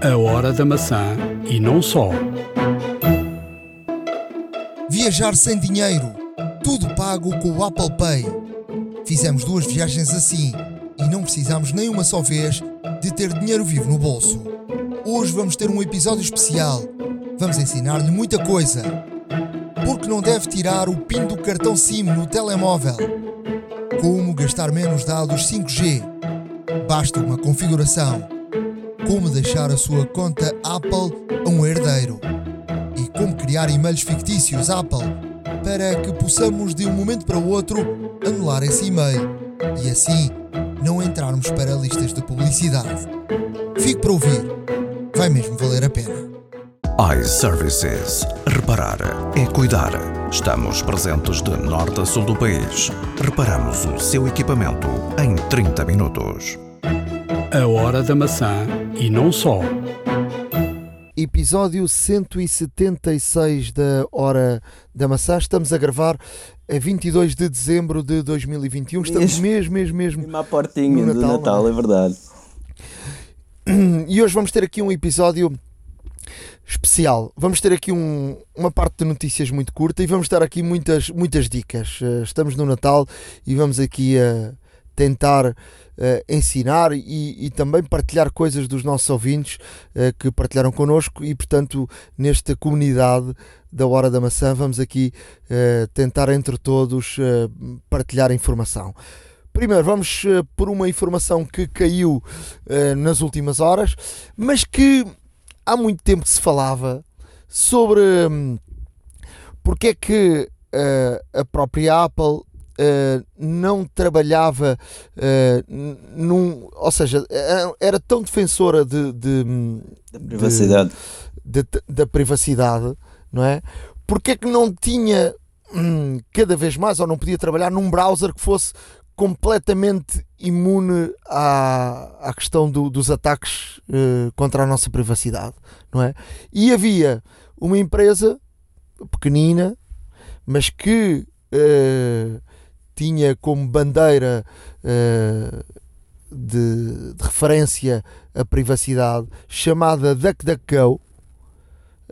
A hora da maçã e não só. Viajar sem dinheiro. Tudo pago com o Apple Pay. Fizemos duas viagens assim e não precisamos nem uma só vez de ter dinheiro vivo no bolso. Hoje vamos ter um episódio especial. Vamos ensinar-lhe muita coisa. Porque não deve tirar o PIN do cartão SIM no telemóvel. Como gastar menos dados 5G. Basta uma configuração. Como deixar a sua conta Apple a um herdeiro. E como criar e-mails fictícios Apple para que possamos de um momento para o outro anular esse e-mail e assim não entrarmos para listas de publicidade. Fique para ouvir. Vai mesmo valer a pena. iServices. Reparar é cuidar. Estamos presentes de norte a sul do país. Reparamos o seu equipamento em 30 minutos. A hora da maçã e não só. Episódio 176 da Hora da Maçã. Estamos a gravar a 22 de dezembro de 2021. Estamos mesmo, mesmo, mesmo. Mesmo à portinha no do Natal, Natal, não é? é verdade. E hoje vamos ter aqui um episódio especial. Vamos ter aqui um- uma parte de notícias muito curta e vamos dar aqui muitas, muitas dicas. Eh, Estamos no Natal e vamos aqui a tentar eh, ensinar e, e também partilhar coisas dos nossos ouvintes eh, que partilharam connosco e, portanto, nesta comunidade da Hora da Maçã, vamos aqui eh, tentar entre todos partilhar informação. Primeiro, vamos por uma informação que caiu nas últimas horas, mas que há muito tempo se falava sobre hum, porque é que a própria Apple eh, não trabalhava eh, n- num, ou seja, era- era tão defensora de, de, Da privacidade. da, da privacidade, não é? Porque é que não tinha hum, cada vez mais, ou não podia trabalhar num browser que fosse completamente imune à, à questão do- dos ataques eh, contra a nossa privacidade, não é? E havia uma empresa pequenina, mas que eh, tinha como bandeira eh, de, de referência a privacidade chamada DuckDuckGo,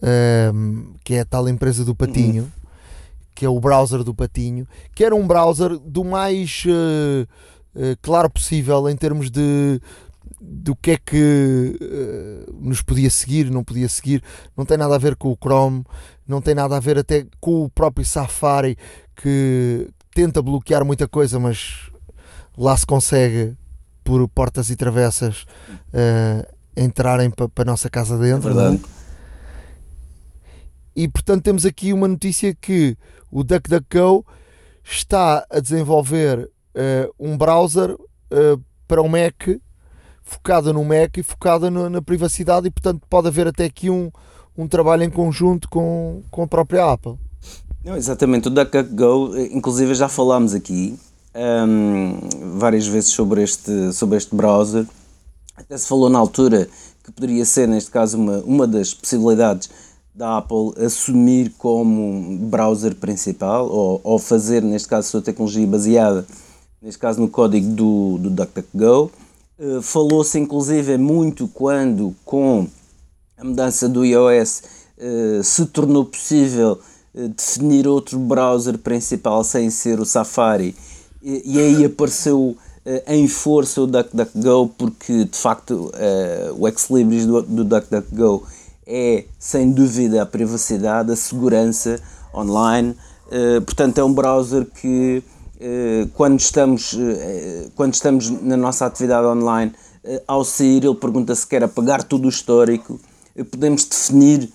ehm, que é a tal empresa do Patinho, que é o browser do Patinho, que era um browser do mais eh, eh, claro possível em termos de do que é que eh, nos podia seguir, não podia seguir, não tem nada a ver com o Chrome, não tem nada a ver até com o próprio Safari que tenta bloquear muita coisa, mas lá se consegue por portas e travessas eh, entrarem para a nossa casa dentro. é? verdade. E portanto temos aqui uma notícia que o DuckDuckGo está a desenvolver eh, um browser eh, para o Mac, focada no Mac e focada no- na privacidade e portanto pode haver até aqui um, um trabalho em conjunto com, com a própria Apple. Não, exatamente, o DuckDuckGo, inclusive já falámos aqui hum, várias vezes sobre este, sobre este browser. Até se falou na altura que poderia ser, neste caso, uma, uma das possibilidades da Apple assumir como browser principal ou, ou fazer, neste caso, a sua tecnologia baseada, neste caso, no código do, do DuckDuckGo. Eh, Falou-se, inclusive, muito quando, com a mudança do iOS eh, se tornou possível definir outro browser principal sem ser o Safari. E, aí apareceu eh, em força o DuckDuckGo porque de facto eh, o ex-libris do, do DuckDuckGo é sem dúvida a privacidade, a segurança online, eh, portanto é um browser que eh, quando estamos, eh, quando estamos na nossa atividade online, eh, ao sair ele pergunta se quer apagar todo o histórico, Eh, podemos definir, eh,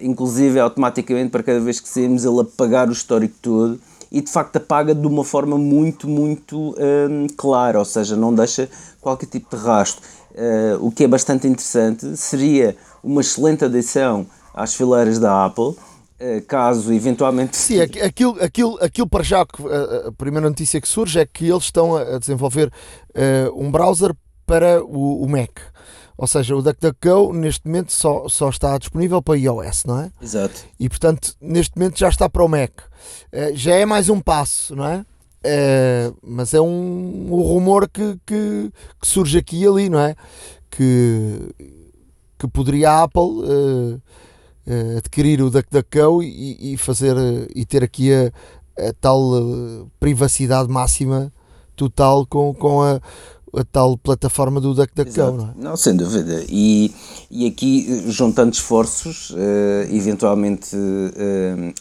inclusive automaticamente para cada vez que saímos, ele apagar o histórico todo e de facto apaga de uma forma muito, muito hum, clara, ou seja, não deixa qualquer tipo de rastro. Eh, o que é bastante interessante, seria uma excelente adição às fileiras da Apple, eh, caso eventualmente Sim, aqu- aquilo, aquilo, aquilo para já, a, primeira notícia que surge é que eles estão a, desenvolver eh, um browser para o, o Mac. Ou seja, o DuckDuckGo neste momento só, só está disponível para iOS, não é? Exato. E portanto, neste momento já está para o Mac. Eh, já é mais um passo, não é? Eh, mas é um, um rumor que, que, que surge aqui e ali, não é? Que, que poderia a Apple uh, uh, adquirir o DuckDuckGo e, e fazer uh, e ter aqui a, a tal privacidade máxima total com, com a, a tal plataforma do DuckDuckGo, não é? Não, sem dúvida. E, e aqui, juntando esforços, eventualmente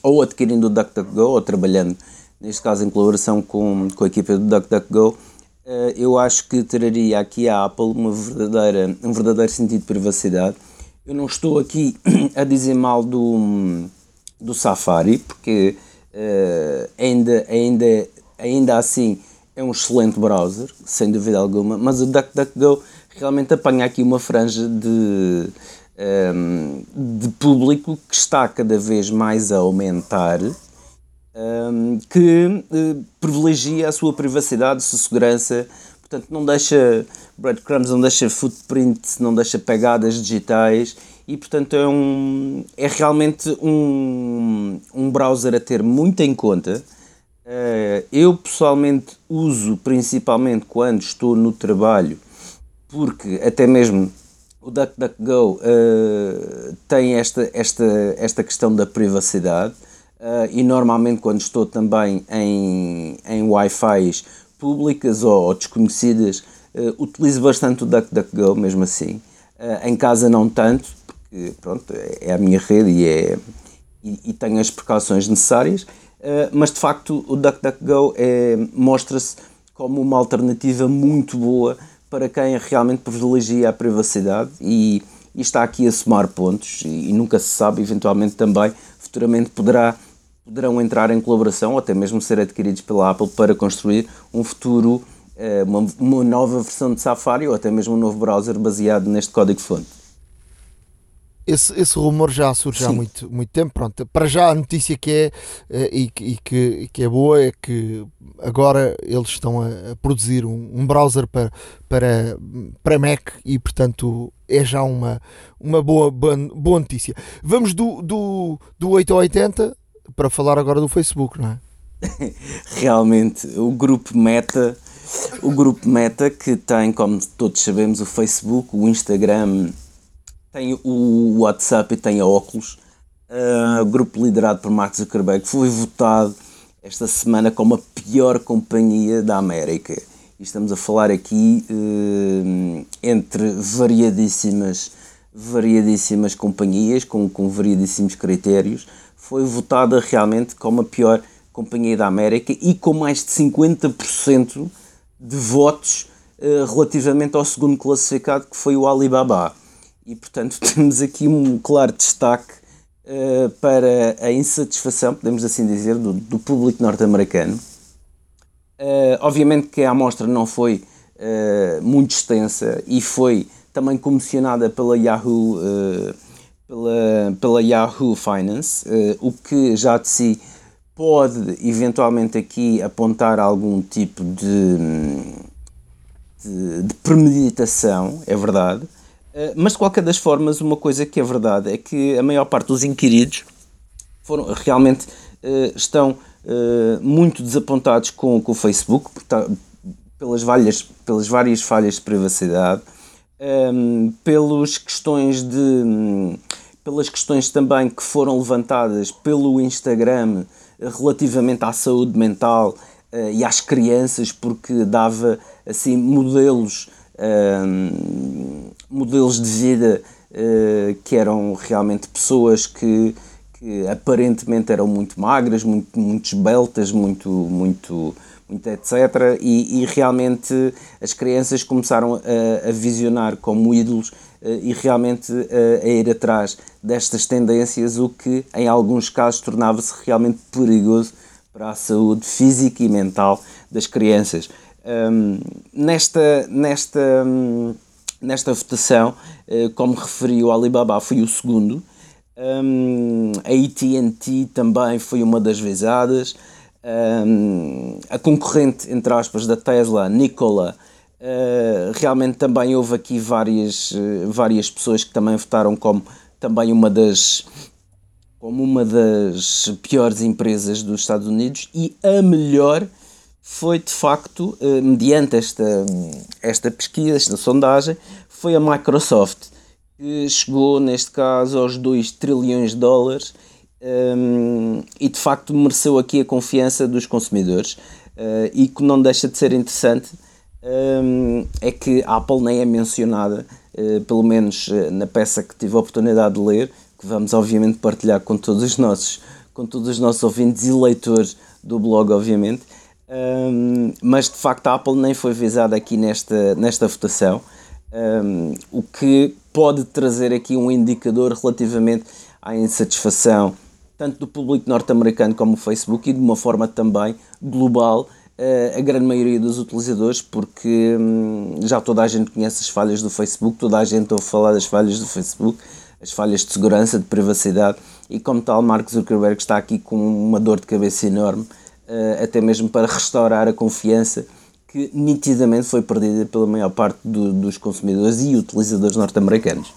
ou adquirindo o DuckDuckGo ou trabalhando, neste caso em colaboração com, com a equipa do DuckDuckGo, eh, eu acho que traria aqui à Apple uma verdadeira, um verdadeiro sentido de privacidade. Eu não estou aqui a dizer mal do, do Safari, porque uh, ainda, ainda, ainda assim é um excelente browser, sem dúvida alguma, mas o DuckDuckGo realmente apanha aqui uma franja de, um, ehm, de público que está cada vez mais a aumentar um, que uh, privilegia a sua privacidade, a sua segurança, portanto não deixa breadcrumbs, não deixa footprint, não deixa pegadas digitais e portanto é, um, é realmente um, um browser a ter muito em conta. Uh, eu pessoalmente uso principalmente quando estou no trabalho, porque até mesmo o DuckDuckGo uh, tem esta, esta, esta questão da privacidade. Uh, e normalmente quando estou também em, em Wi-Fi públicas ou, ou desconhecidas, uh, utilizo bastante o DuckDuckGo mesmo assim. Uh, em casa não tanto, porque pronto, é a minha rede e, é, e, e tenho as precauções necessárias, mas de facto o DuckDuckGo é, mostra-se como uma alternativa muito boa para quem realmente privilegia a privacidade e, e está aqui a somar pontos e, e nunca se sabe, eventualmente também futuramente poderá poderão entrar em colaboração ou até mesmo ser adquiridos pela Apple para construir um futuro, eh, uma, uma nova versão de Safari ou até mesmo um novo browser baseado neste código-fonte. Esse, esse rumor já surge Sim. há muito, muito tempo. Pronto, para já a notícia que é eh, e, e, que, que é boa é que agora eles estão a, a produzir um, um, browser para, para, para Mac e portanto é já uma, uma boa, boa, boa notícia. Vamos do, do, do 8 ao 80 para falar agora do Facebook, não é? Realmente, o grupo Meta, o grupo Meta que tem, como todos sabemos, o Facebook, o Instagram, tem o WhatsApp e tem a Oculus, uh, grupo liderado por Mark Zuckerberg, foi votado esta semana como a pior companhia da América. E estamos a falar aqui uh, entre variadíssimas, variadíssimas companhias, com, com variadíssimos critérios foi votada realmente como a pior companhia da América e com mais de 50% de votos uh, relativamente ao segundo classificado que foi o Alibaba. E portanto temos aqui um claro destaque uh, para a insatisfação, podemos assim dizer, do, do público norte-americano. Uh, obviamente que a amostra não foi muito extensa e foi também comissionada pela Yahoo pela, pela Yahoo Finance, uh, o que já de si pode eventualmente aqui apontar algum tipo de, de, de premeditação, é verdade, uh, mas de qualquer das formas, uma coisa que é verdade é que a maior parte dos inquiridos foram realmente uh, estão muito desapontados com, com o Facebook tá, pelas, várias, pelas várias falhas de privacidade. Ehm, pelas questões de pelas questões também que foram levantadas pelo Instagram eh, relativamente à saúde mental e às crianças, porque dava assim modelos, uh, modelos de vida uh, que eram realmente pessoas que, que aparentemente eram muito magras, muito, muito esbeltas, muito, muito, muito etc. E, e realmente as crianças começaram a, a visionar como ídolos eh, e realmente eh, a ir atrás destas tendências, o que em alguns casos tornava-se realmente perigoso para a saúde física e mental das crianças. Um, nesta, nesta, um, nesta votação, uh, como referi, o Alibaba foi o segundo, um, a AT&T também foi uma das vezadas, a concorrente, entre aspas, da Tesla, Nikola, Uh, realmente também houve aqui várias, uh, várias pessoas que também votaram como também uma das como uma das piores empresas dos Estados Unidos e a melhor foi de facto, uh, mediante esta, esta pesquisa, esta sondagem, foi a Microsoft, que chegou neste caso aos 2 trilhões de dólares um, e de facto mereceu aqui a confiança dos consumidores uh, e que não deixa de ser interessante um, é que a Apple nem é mencionada, uh, pelo menos na peça que tive a oportunidade de ler, que vamos obviamente partilhar com todos os nossos, com todos os nossos ouvintes e leitores do blog, obviamente. Um, mas de facto a Apple nem foi visada aqui nesta, nesta votação, um, o que pode trazer aqui um indicador relativamente à insatisfação tanto do público norte-americano como o Facebook e de uma forma também global uh, a grande maioria dos utilizadores, porque um, já toda a gente conhece as falhas do Facebook, toda a gente ouve falar das falhas do Facebook, as falhas de segurança, de privacidade e como tal Mark Zuckerberg está aqui com uma dor de cabeça enorme, até mesmo para restaurar a confiança que nitidamente foi perdida pela maior parte do, dos consumidores e utilizadores norte-americanos.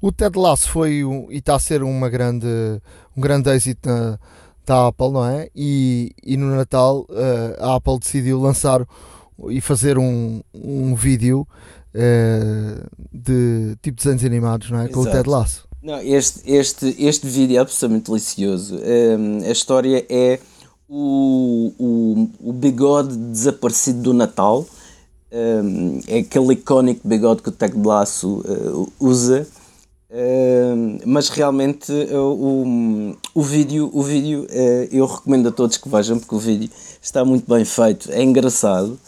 O Ted Lasso foi um, e está a ser uma grande, um grande êxito na, da Apple, não é? E, e no Natal uh, a Apple decidiu lançar e fazer um, um vídeo uh, de tipo desenhos animados, não é? Com o Ted Lasso. Não, este, este, este vídeo é absolutamente delicioso. Um, a história é o, o, o bigode desaparecido do Natal. Um, é aquele icónico bigode que o Ted Lasso uh, usa mas realmente uh, o, o vídeo, o vídeo uh, eu recomendo a todos que vejam porque o vídeo está muito bem feito, é engraçado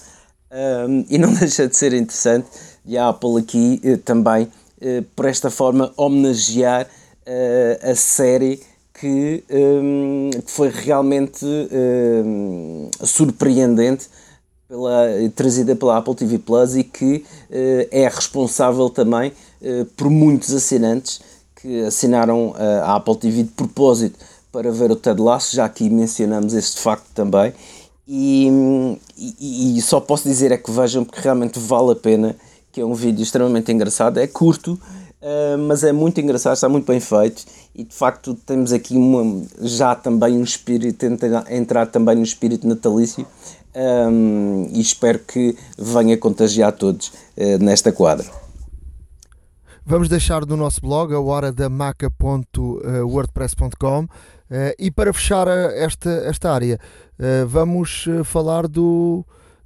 e não deixa de ser interessante. E a Apple aqui uh, também, por esta forma, homenagear a série que, um, que foi realmente surpreendente pela, trazida pela Apple TV Plus e que é responsável também eh, por muitos assinantes que assinaram eh, a Apple TV de propósito para ver o Ted Lasso, já aqui mencionamos este facto também. E, e, e, só posso dizer é que vejam porque realmente vale a pena, que é um vídeo extremamente engraçado, é curto, uh, mas é muito engraçado, está muito bem feito e de facto temos aqui uma, já também um espírito, entrar também no espírito natalício um, e espero que venha contagiar todos uh, nesta quadra. Vamos deixar no nosso blog a hora da maca.wordpress.com eh, e para fechar eh, esta, esta área, eh, vamos falar do,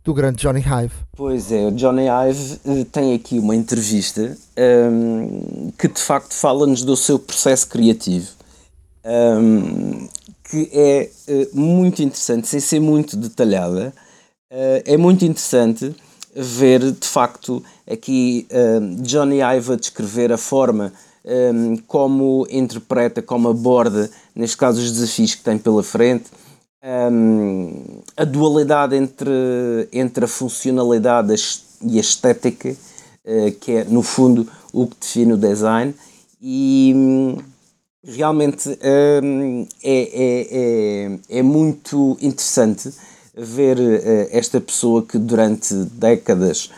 do grande Johnny Hive. Pois é, o Johnny Hive tem aqui uma entrevista um, ehm, que de facto fala-nos do seu processo criativo. Um, ehm, que é muito interessante, sem ser muito detalhada, é muito interessante ver de facto aqui um, Johnny Ive a descrever a forma um, como interpreta, como aborda, neste caso, os desafios que tem pela frente, um, a dualidade entre, entre a funcionalidade e a estética, uh, que é no fundo o que define o design, e hum, realmente um, é, é, é, é muito interessante ver uh, esta pessoa que durante décadas,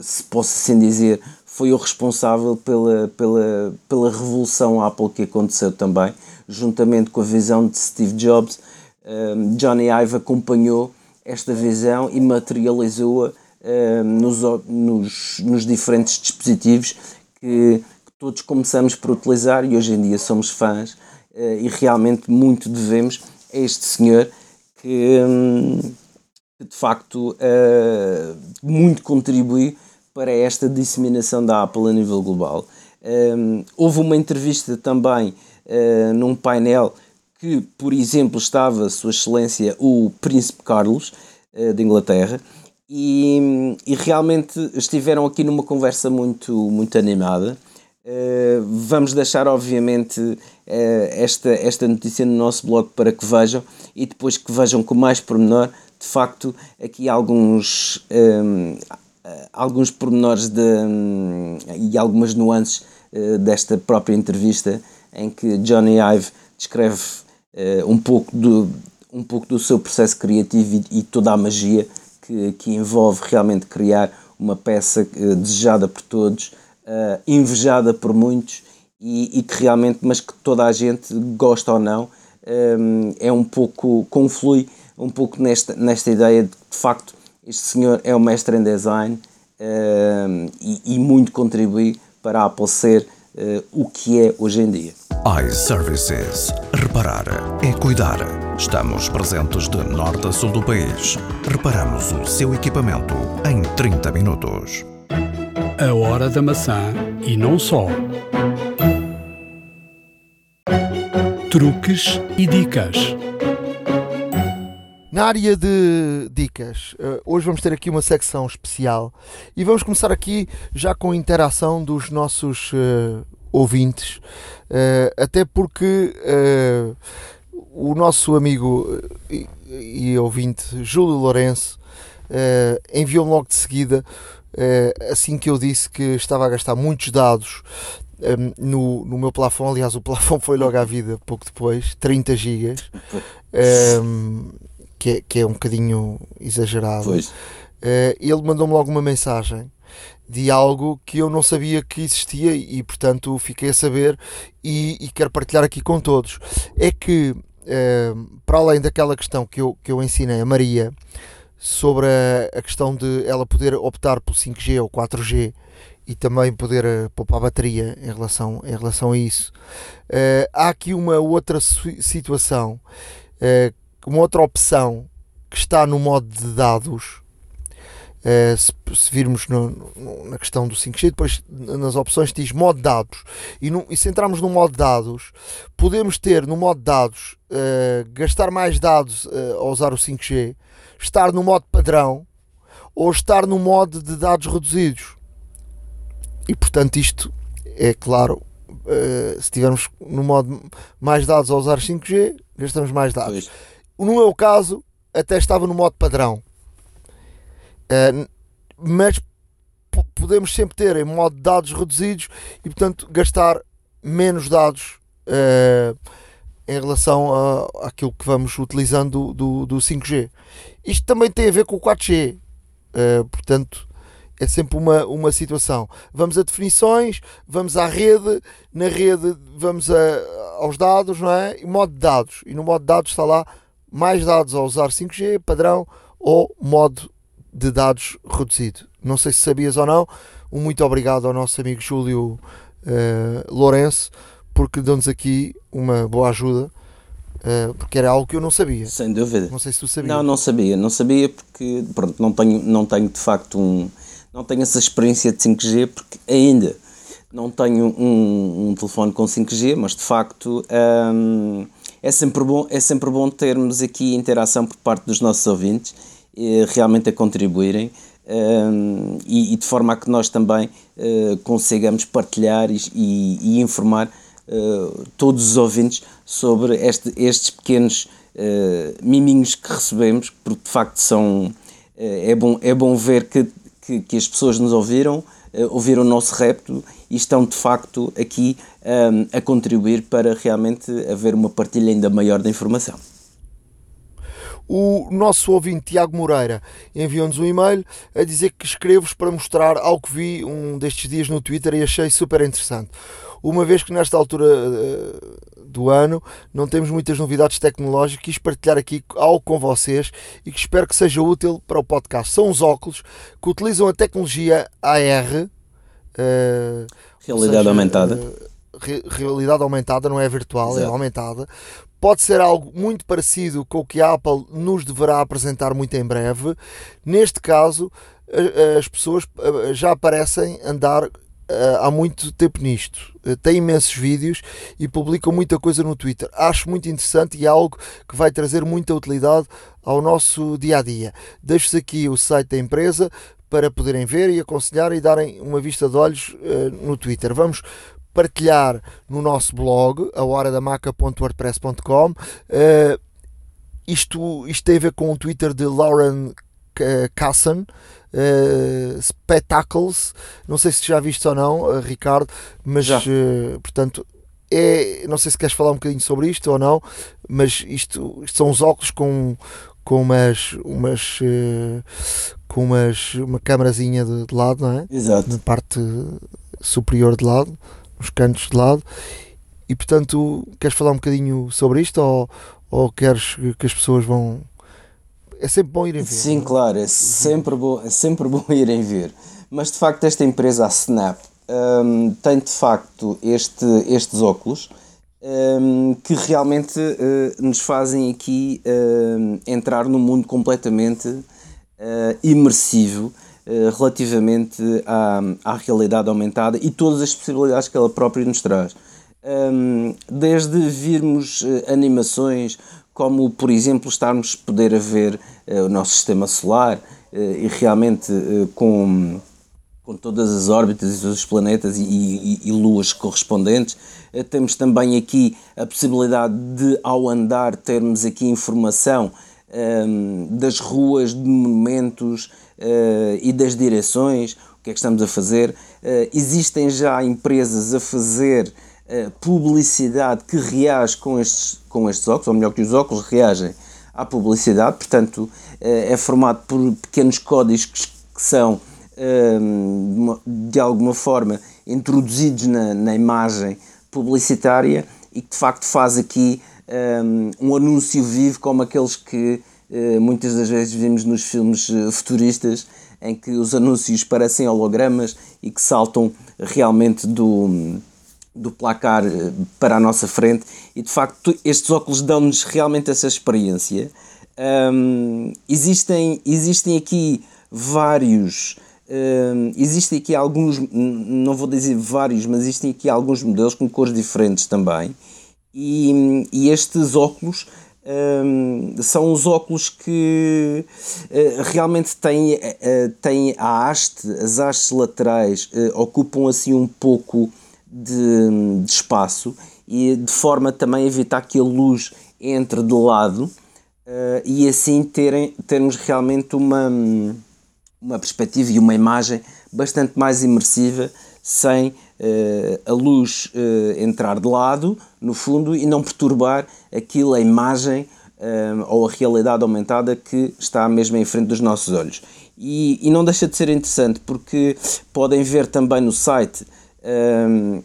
se posso assim dizer, foi o responsável pela, pela, pela revolução Apple que aconteceu também, juntamente com a visão de Steve Jobs. Um, Johnny Ive acompanhou esta visão e materializou-a um, nos, nos, nos, diferentes dispositivos que, que, todos começamos por utilizar e hoje em dia somos fãs uh, e realmente muito devemos a este senhor que, hum, que de facto uh, muito contribui para esta disseminação da Apple a nível global. Um, houve uma entrevista também uh, num painel que, por exemplo, estava Sua Excelência o Príncipe Carlos uh, de Inglaterra e, e, realmente estiveram aqui numa conversa muito, muito animada. Uh, vamos deixar, obviamente, uh, esta, esta notícia no nosso blog para que vejam e depois que vejam com mais pormenor. De facto, aqui alguns, um, eh, alguns pormenores de, um, e algumas nuances desta própria entrevista em que Johnny Ive descreve uh, um, pouco do, um pouco do seu processo criativo e, e toda a magia que, que envolve realmente criar uma peça desejada por todos uh, invejada por muitos e, e, que realmente, mas que toda a gente gosta ou não, um, é um pouco, conflui um pouco nesta, nesta ideia de que de facto este senhor é o mestre em design, uh, e, e, muito contribuir para a Apple ser uh, o que é hoje em dia. iServices. Reparar é cuidar. Estamos presentes de norte a sul do país. Reparamos o seu equipamento em 30 minutos. A hora da maçã e não só. Truques e dicas. Na área de dicas, eh, hoje vamos ter aqui uma secção especial e vamos começar aqui já com a interação dos nossos uh, ouvintes, uh, até porque uh, o nosso amigo e, e ouvinte Júlio Lourenço enviou-me logo de seguida, assim que eu disse que estava a gastar muitos dados um, no, no meu plafond, aliás, o plafond foi logo à vida pouco depois, 30 gigas, um, que, é, que é um bocadinho exagerado. Uh, ele mandou-me logo uma mensagem de algo que eu não sabia que existia e, portanto, fiquei a saber e, e quero partilhar aqui com todos. É que, uh, para além daquela questão que eu, que eu ensinei a Maria sobre a, a questão de ela poder optar por 5G ou 4G e também poder uh, poupar bateria em relação, em relação a isso. Uh, há aqui uma outra situação, uma outra opção que está no modo de dados. Se, se, virmos no, no, na questão do 5G, depois nas opções diz modo dados. E, no, e se entrarmos no modo dados, podemos ter no modo dados gastar mais dados ao usar o 5G, estar no modo padrão ou estar no modo de dados reduzidos e portanto isto é claro uh, se tivermos no modo mais dados a usar 5G gastamos mais dados pois. No meu caso até estava no modo padrão uh, mas podemos sempre ter em modo de dados reduzidos e portanto gastar menos dados uh, em relação a, àquilo que vamos utilizando do, do, do 5G isto também tem a ver com o 4G portanto é sempre uma, uma situação. Vamos a definições, vamos à rede, na rede vamos a, aos dados, não é? E modo de dados. E no modo de dados está lá mais dados a usar 5G, padrão, ou modo de dados reduzido. Não sei se sabias ou não. Um muito obrigado ao nosso amigo Júlio uh, Lourenço, porque deu-nos aqui uma boa ajuda. Uh, porque era algo que eu não sabia. Sem dúvida. Não sei se tu sabias. Não, não sabia. Não sabia porque pronto, não, tenho, não tenho de facto um, não tenho essa experiência de 5G porque ainda não tenho um, um telefone com 5G, mas de facto hum, é, sempre bom, é sempre bom termos aqui interação por parte dos nossos ouvintes, eh, realmente a contribuírem. Um, e, e, de forma a que nós também uh, consigamos partilhar e, e, e informar uh, todos os ouvintes sobre este, estes pequenos uh, miminhos que recebemos, porque de facto são, é, bom, é bom ver que que, que as pessoas nos ouviram, uh, ouviram o nosso repto e estão de facto aqui um, ehm, a contribuir para realmente haver uma partilha ainda maior da informação. O nosso ouvinte Tiago Moreira enviou-nos um e-mail a dizer que escrevo para mostrar algo que vi um destes dias no Twitter e achei super interessante. Uma vez que nesta altura uh, do ano não temos muitas novidades tecnológicas, quis partilhar aqui algo com vocês e que espero que seja útil para o podcast. São os óculos que utilizam a tecnologia AR. Uh, realidade seja, aumentada. Uh, re realidade aumentada, não é virtual, é Exato. é aumentada. Pode ser algo muito parecido com o que a Apple nos deverá apresentar muito em breve. Neste caso, as pessoas já aparecem andar há muito tempo nisto. Uh, tem imensos vídeos e publicam muita coisa no Twitter. Acho muito interessante e é algo que vai trazer muita utilidade ao nosso dia a dia. Deixo-vos aqui o site da empresa para poderem ver e aconselhar e darem uma vista de olhos uh, no Twitter. Vamos partilhar no nosso blog, a horadamaca.wordpress.com. isto, isto tem a ver com o Twitter de Lauren Casson uh, Spectacles. Não sei se já viste ou não, uh, Ricardo, mas uh, portanto. É, não sei se queres falar um bocadinho sobre isto ou não, mas isto, isto são os óculos com, com umas, umas, com umas uma câmarazinha de, de, lado, não é? Exato. Na parte superior de lado, nos cantos de lado. E portanto, queres falar um bocadinho sobre isto ou, ou queres que as pessoas vão é sempre bom irem ver. Sim, claro, é sempre bom, é sempre bom irem ver. mas de facto esta empresa, a Snap, um, tem de facto este, estes óculos um, que realmente uh, nos fazem aqui uh, entrar num mundo completamente uh, imersivo relativamente à, à realidade aumentada e todas as possibilidades que ela própria nos traz. Um, desde virmos animações como, por exemplo, estarmos poder a ver o nosso sistema solar e realmente com com todas as órbitas e todos os planetas e, e, e, luas correspondentes. Eh, temos também aqui a possibilidade de, ao andar, termos aqui informação um, ehm, das ruas, de monumentos uh, e das direções, o que é que estamos a fazer. Uh, existem já empresas a fazer uh, publicidade que reage com estes, com estes óculos, ou melhor, que os óculos reagem à publicidade, portanto, é formado por pequenos códigos que, são de alguma forma introduzidos na, na imagem publicitária e que de facto faz aqui um, anúncio vivo como aqueles que uh, muitas das vezes vimos nos filmes uh, futuristas em que os anúncios parecem hologramas e que saltam realmente do, do placar uh, para a nossa frente e de facto estes óculos dão-nos realmente essa experiência. Um, existem, existem aqui vários Uh, existem aqui alguns, não vou dizer vários, mas existem aqui alguns modelos com cores diferentes também. E, e estes óculos uh, são os óculos que uh, realmente têm, uh, têm a haste, as hastes laterais ocupam assim um pouco de, de, espaço e de forma também a evitar que a luz entre de lado e assim terem, termos realmente uma uma perspectiva e uma imagem bastante mais imersiva, sem uh, a luz uh, entrar de lado, no fundo, e não perturbar aquilo, a imagem uh, ou a realidade aumentada que está mesmo em frente dos nossos olhos. E, e não deixa de ser interessante porque podem ver também no site,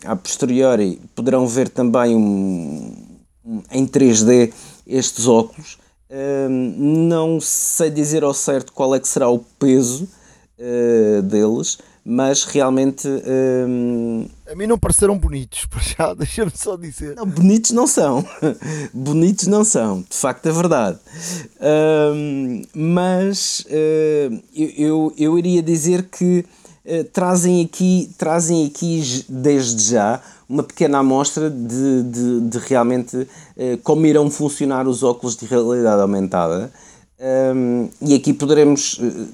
a posteriori, poderão ver também um, um, em 3D estes óculos não sei dizer ao certo qual é que será o peso uh, deles, mas realmente. Um... A mim não pareceram bonitos, para já, deixa-me só dizer. Não, bonitos não são. bonitos não são, de facto é verdade. Um, mas uh, eu, eu iria dizer que uh, trazem, aqui, trazem aqui, desde já, uma pequena amostra de, de, de realmente uh, como irão funcionar os óculos de realidade aumentada. Um, e aqui poderemos, uh,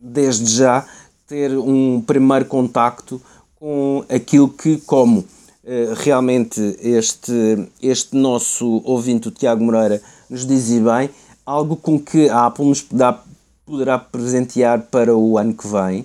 desde já, ter um primeiro contacto com aquilo que, como realmente este, este nosso ouvinte, o Tiago Moreira, nos dizia bem, algo com que a Apple nos poderá presentear para o ano que vem.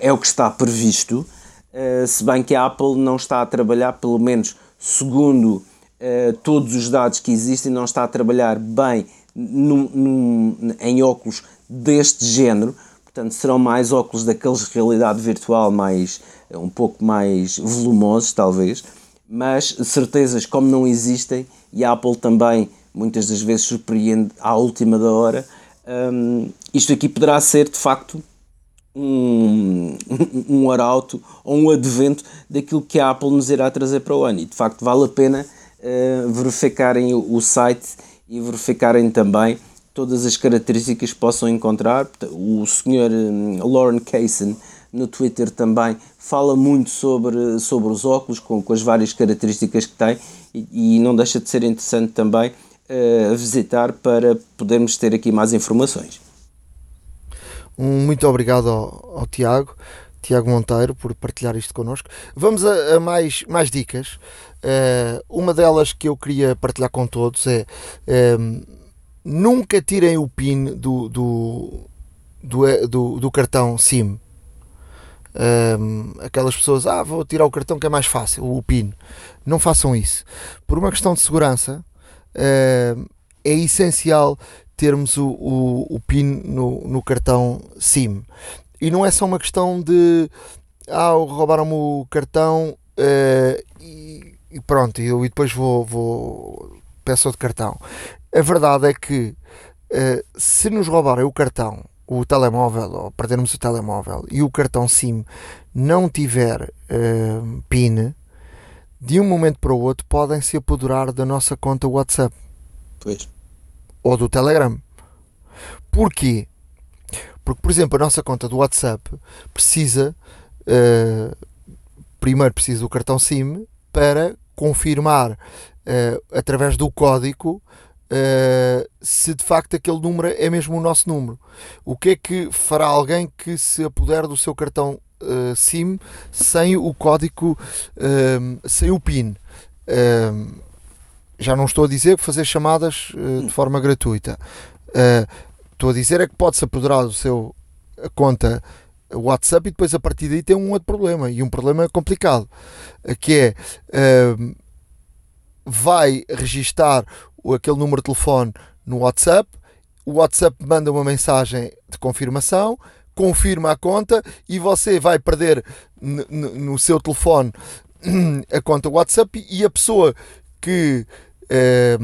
É o que está previsto eh, se bem que a Apple não está a trabalhar, pelo menos segundo uh, todos os dados que existem, não está a trabalhar bem num, num, em óculos deste género. Portanto, serão mais óculos daqueles de realidade virtual, mais, eh, um pouco mais volumosos, talvez. Mas certezas, como não existem, e a Apple também muitas das vezes surpreende à última da hora, um, isto aqui poderá ser de facto um, um arauto ou um advento daquilo que a Apple nos irá trazer para o ano. E de facto vale a pena uh, verificarem o, site e verificarem também todas as características que possam encontrar. O senhor um, Lauren Kaysen no Twitter também fala muito sobre, sobre os óculos, com, com as várias características que tem, e, e não deixa de ser interessante também uh, visitar para podermos ter aqui mais informações. Um muito obrigado ao, ao Tiago, Tiago Monteiro, por partilhar isto connosco. Vamos a, a mais, mais dicas. Uh, uma delas que eu queria partilhar com todos é um, nunca tirem o PIN do, do, do, do, do cartão SIM. Um, aquelas pessoas, ah, vou tirar o cartão que é mais fácil, o PIN. Não façam isso. Por uma questão de segurança, uh, é essencial termos o, o, o PIN no, no cartão SIM. E não é só uma questão de ah, roubaram-me o cartão uh, e, e, pronto, eu e depois vou, vou peço outro cartão. A verdade é que uh, se nos roubarem o cartão o telemóvel ou perdermos o telemóvel e o cartão SIM não tiver uh, PIN, de um momento para o outro podem se apoderar da nossa conta WhatsApp pois. Ou do Telegram. Porquê? Porque, por exemplo, a nossa conta do WhatsApp precisa, uh, primeiro precisa do cartão SIM para confirmar uh, através do código uh, se de facto aquele número é mesmo o nosso número. O que é que fará alguém que se apodere do seu cartão uh, SIM sem o código, sem o PIN? Já não estou a dizer fazer chamadas de forma gratuita. estou a dizer é que pode-se apoderar do seu conta WhatsApp e depois a partir daí tem um outro problema e um problema complicado que é vai registar aquele número de telefone no WhatsApp, o WhatsApp manda uma mensagem de confirmação, confirma a conta e você vai perder no seu telefone a conta WhatsApp e a pessoa que, eh,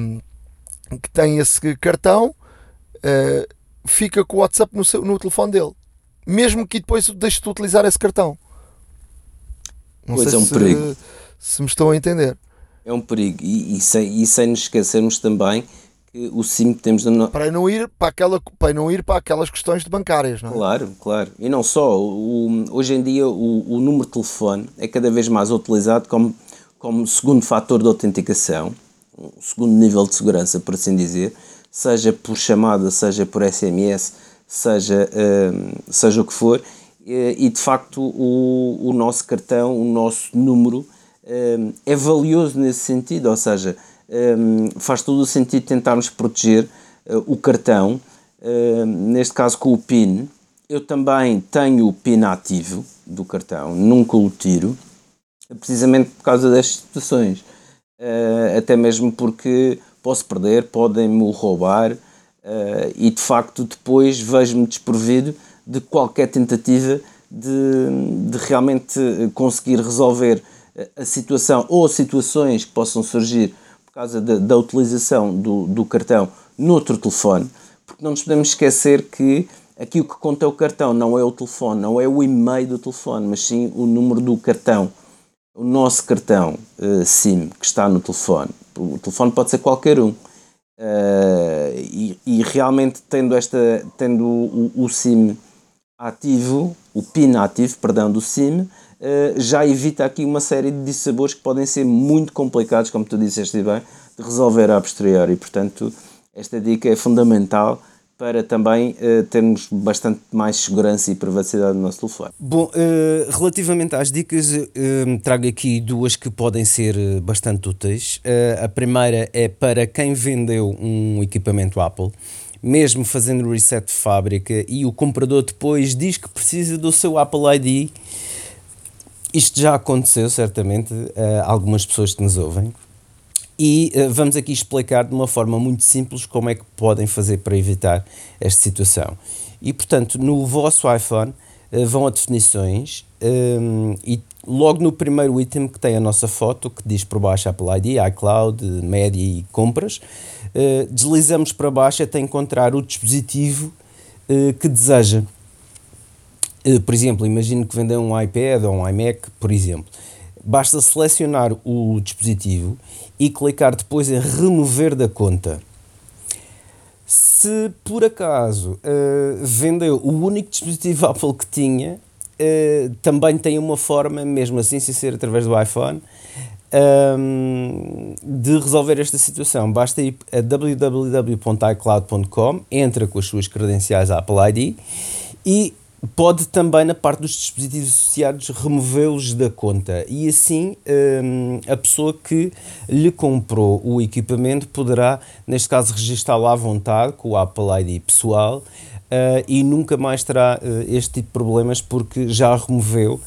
que tem esse cartão eh, fica com o WhatsApp no, seu, no telefone dele, mesmo que depois deixe de utilizar esse cartão. Não pois sei é um se, perigo. se me estão a entender. É um perigo. E, e, sem, e sem nos esquecermos também que o SIM que temos no... para não ir para aquela para não ir para aquelas questões de bancárias, não é? Claro, claro. E não só. O, hoje em dia o, o número de telefone é cada vez mais utilizado como, como segundo fator de autenticação, um segundo nível de segurança, por assim dizer, seja por chamada, seja por SMS, seja, uh, seja o que for. E de facto o, o nosso cartão, o nosso número Ehm, é valioso nesse sentido, ou seja, ehm, faz todo o sentido tentarmos proteger eh, o cartão, ehm, neste caso com o PIN. Eu também tenho o PIN ativo do cartão, nunca o tiro, precisamente por causa destas situações. Eh, até mesmo porque posso perder, podem-me roubar eh, e de facto depois vejo-me desprovido de qualquer tentativa de, de realmente conseguir resolver a situação ou situações que possam surgir por causa da, da utilização do, do cartão noutro telefone, porque não nos podemos esquecer que aqui o que conta é o cartão, não é o telefone, não é o e-mail do telefone, mas sim o número do cartão. O nosso cartão uh, SIM que está no telefone. O telefone pode ser qualquer um. Uh, e, e, realmente tendo, esta, tendo o, o, SIM ativo, o PIN ativo, perdão, do SIM, eh, já evita aqui uma série de dissabores que podem ser muito complicados, como tu disseste bem, de resolver a posteriori. Portanto, esta dica é fundamental para também uh, termos bastante mais segurança e privacidade no nosso telefone. Bom, uh, relativamente às dicas, uh, trago aqui duas que podem ser bastante úteis. a primeira é para quem vendeu um equipamento Apple, mesmo fazendo reset de fábrica e o comprador depois diz que precisa do seu Apple ID isto já aconteceu, certamente, a algumas pessoas que nos ouvem. E uh, vamos aqui explicar de uma forma muito simples como é que podem fazer para evitar esta situação. E portanto, no vosso iPhone uh, vão a definições um, ehm, e logo no primeiro item que tem a nossa foto, que diz por baixo Apple ID, iCloud, Média e Compras, uh, deslizamos para baixo até encontrar o dispositivo que deseja. Por exemplo, imagino que vendem um iPad ou um iMac, por exemplo. Basta selecionar o dispositivo e clicar depois em remover da conta. Se por acaso uh, vendeu o único dispositivo Apple que tinha, uh, também tem uma forma, mesmo assim, sem ser através do iPhone, um, ehm, de resolver esta situação. Basta ir a www.icloud.com, entra com as suas credenciais Apple ID e pode também, na parte dos dispositivos associados, removê-los da conta. E assim um, a pessoa que lhe comprou o equipamento poderá, neste caso, registá-lo à vontade com o Apple ID pessoal uh, e nunca mais terá uh, este tipo de problemas porque já removeu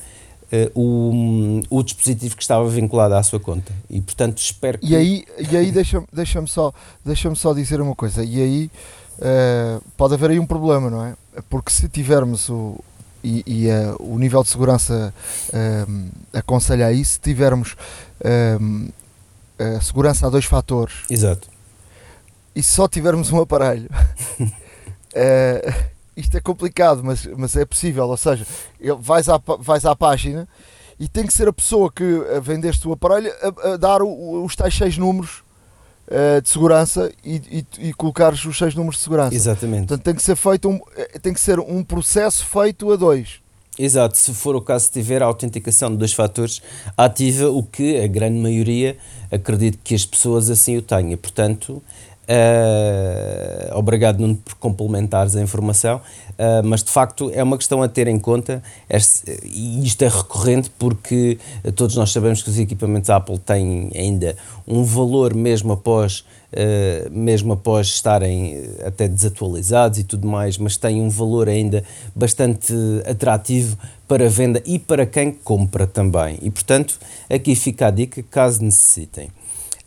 uh, o, o dispositivo que estava vinculado à sua conta. E portanto espero que... E aí, e aí deixa-me deixa só, deixa só dizer uma coisa. E aí pode haver aí um problema, não é? porque se tivermos o, e, e uh, o nível de segurança uh, aconselha isso, se tivermos uh, a segurança a dois fatores Exato. e se só tivermos um aparelho isto é complicado, mas, mas é possível. Ou seja, vais à, vais à página e tem que ser a pessoa que vendeste o aparelho a, a dar o, os tais seis números uh, de segurança e, e, e colocares os seis números de segurança. Exatamente. Portanto, tem que ser feito um, eh, tem que ser um processo feito a dois. Exato, se for o caso de tiver a autenticação de dois fatores ativa, o que a grande maioria acredito que as pessoas assim o tenham. Portanto, Uh, obrigado, Nuno, por complementares a informação, uh, mas de facto é uma questão a ter em conta, e isto é recorrente porque todos nós sabemos que os equipamentos Apple têm ainda um valor mesmo após, uh, mesmo após estarem até desatualizados e tudo mais, mas têm um valor ainda bastante atrativo para venda e para quem compra também. E portanto, aqui fica a dica caso necessitem.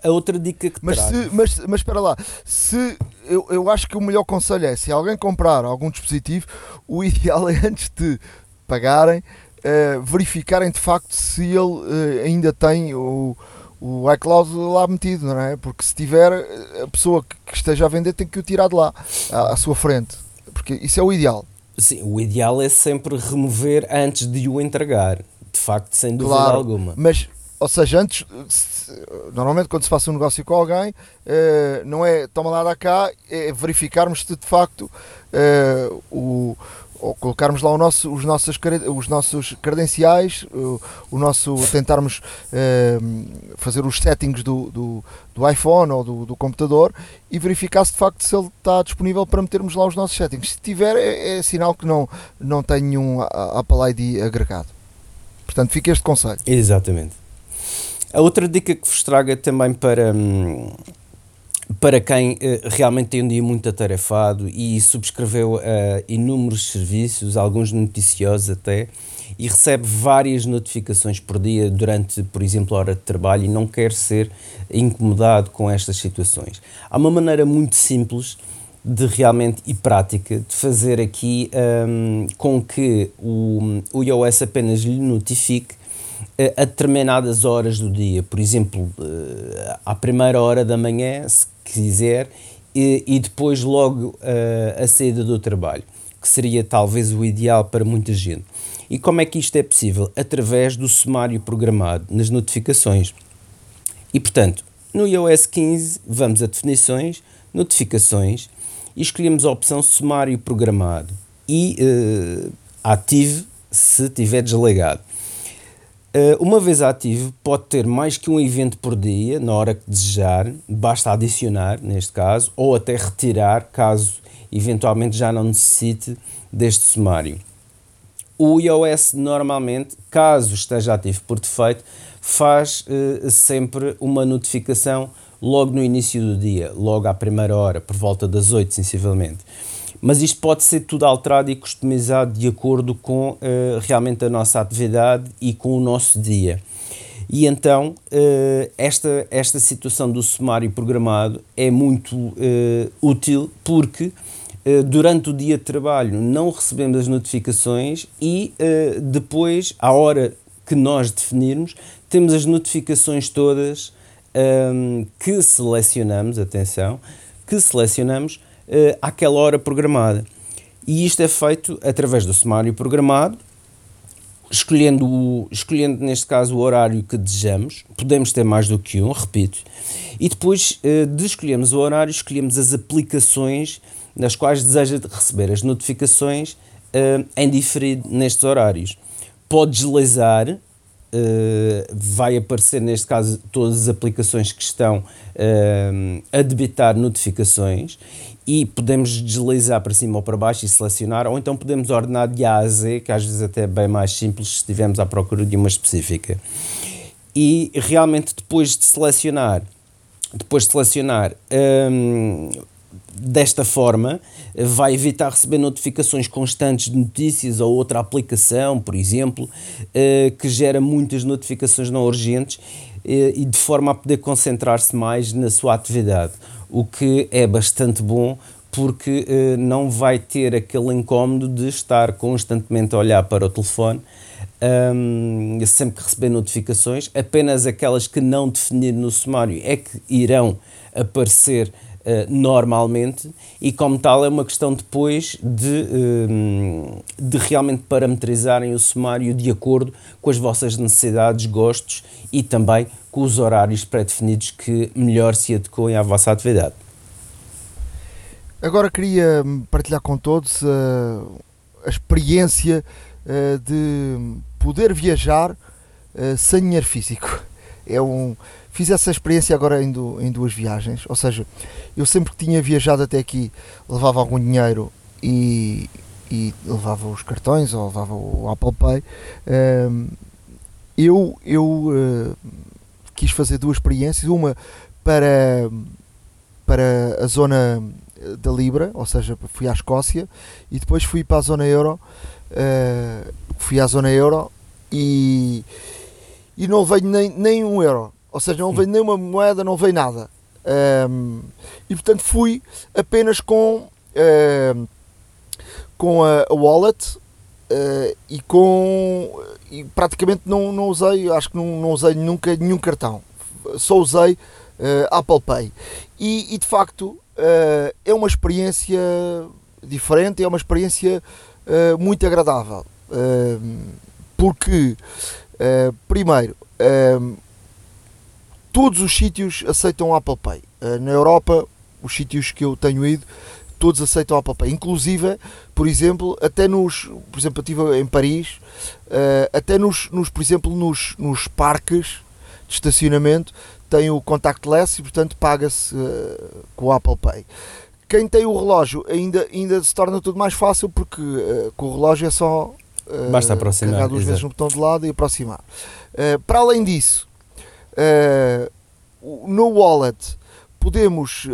A outra dica que mas, se, mas, mas espera lá, se eu, eu acho que o melhor conselho é se alguém comprar algum dispositivo, o ideal é antes de pagarem, uh, verificarem de facto se ele uh, ainda tem o, o iCloud lá metido, não é? Porque se tiver, a pessoa que esteja a vender tem que o tirar de lá, à, à sua frente, porque isso é o ideal. Sim, o ideal é sempre remover antes de o entregar, de facto, sem dúvida claro, alguma. Mas ou seja, antes, normalmente quando se faz um negócio com alguém, eh, não é toma lá da cá, é verificarmos se de facto eh, o, ou colocarmos lá nosso, os, nossos, os nossos credenciais, o, o nosso tentarmos eh, fazer os settings do, do, do iPhone ou do, do, computador e verificar se de facto se ele está disponível para metermos lá os nossos settings. Se tiver, é, é sinal que não, não tem nenhum Apple ID agregado. Portanto, fica este conselho. Exatamente. A outra dica que vos trago é também para, hum, para quem eh, realmente tem um dia muito atarefado e subscreveu uh, inúmeros serviços, alguns noticiosos até, e recebe várias notificações por dia durante, por exemplo, a hora de trabalho e não quer ser incomodado com estas situações. Há uma maneira muito simples de realmente e prática de fazer aqui um, com que o, o iOS apenas lhe notifique a determinadas horas do dia, por exemplo, eh, à primeira hora da manhã, se quiser, e, e depois logo uh, a saída do trabalho, que seria talvez o ideal para muita gente. E como é que isto é possível? Através do sumário programado nas notificações. E portanto, no iOS 15, vamos a definições, notificações e escolhemos a opção sumário programado e uh, ative se tiver desligado. Uh, uma vez ativo, pode ter mais que um evento por dia, na hora que desejar, basta adicionar, neste caso, ou até retirar, caso eventualmente já não necessite deste sumário. O iOS normalmente, caso esteja ativo por defeito, faz uh, sempre uma notificação logo no início do dia, logo à primeira hora, por volta das 8, sensivelmente mas isto pode ser tudo alterado e customizado de acordo com uh, realmente a nossa atividade e com o nosso dia. E então, uh, esta, esta situação do sumário programado é muito uh, útil porque durante o dia de trabalho não recebemos as notificações e depois, à hora que nós definirmos, temos as notificações todas um, que selecionamos, atenção, que selecionamos uh, àquela hora programada. E isto é feito através do sumário programado, escolhendo, o, escolhendo neste caso o horário que desejamos, podemos ter mais do que um, repito, e depois uh, de escolhermos o horário, escolhemos as aplicações nas quais deseja receber as notificações uh, em diferido nestes horários. Pode deslizar, uh, vai aparecer neste caso todas as aplicações que estão uh, a debitar notificações e podemos deslizar para cima ou para baixo e selecionar, ou então podemos ordenar de A a Z, que às vezes até é bem mais simples se estivermos à procura de uma específica. E realmente depois de selecionar, depois de selecionar hum, desta forma, vai evitar receber notificações constantes de notícias ou outra aplicação, por exemplo, uh, que gera muitas notificações não urgentes uh, e de forma a poder concentrar-se mais na sua atividade o que é bastante bom porque eh, não vai ter aquele incómodo de estar constantemente a olhar para o telefone um, sempre que receber notificações, apenas aquelas que não definir no sumário é que irão aparecer normalmente e, como tal, é uma questão depois de, de realmente parametrizarem o sumário de acordo com as vossas necessidades, gostos e também com os horários pré-definidos que melhor se adequem à vossa atividade. Agora queria partilhar com todos uh, a experiência uh, de poder viajar uh, sem dinheiro físico. É um, fiz essa experiência agora em, em duas viagens, ou seja, eu sempre que tinha viajado até aqui levava algum dinheiro e, e levava os cartões ou levava o Apple Pay. eu eu quis fazer duas experiências, uma para, para a zona da Libra, ou seja, fui à Escócia e depois fui para a zona euro, uh, fui à zona euro e, e não levei nem, nem um euro, ou seja, não levei nem uma moeda, não levei nada. Um, e portanto fui apenas com, uh, com a, a wallet uh, e com e praticamente não, não usei, acho que não, não usei nunca nenhum cartão, só usei Apple Pay. E, e de facto uh, é uma experiência diferente, é uma experiência uh, muito agradável. Uh, porque, primeiro, todos os sítios aceitam Apple Pay. na Europa, os sítios que eu tenho ido, todos aceitam Apple Pay. Inclusive, por exemplo, até nos, por exemplo, eu estive em Paris, até nos, nos, por exemplo, nos, nos parques de estacionamento tem o contactless e portanto paga-se uh, com o Apple Pay. Quem tem o relógio ainda, ainda se torna tudo mais fácil porque com o relógio é só Basta aproximar, carregar duas vezes no botão de lado e aproximar. para além disso, no wallet podemos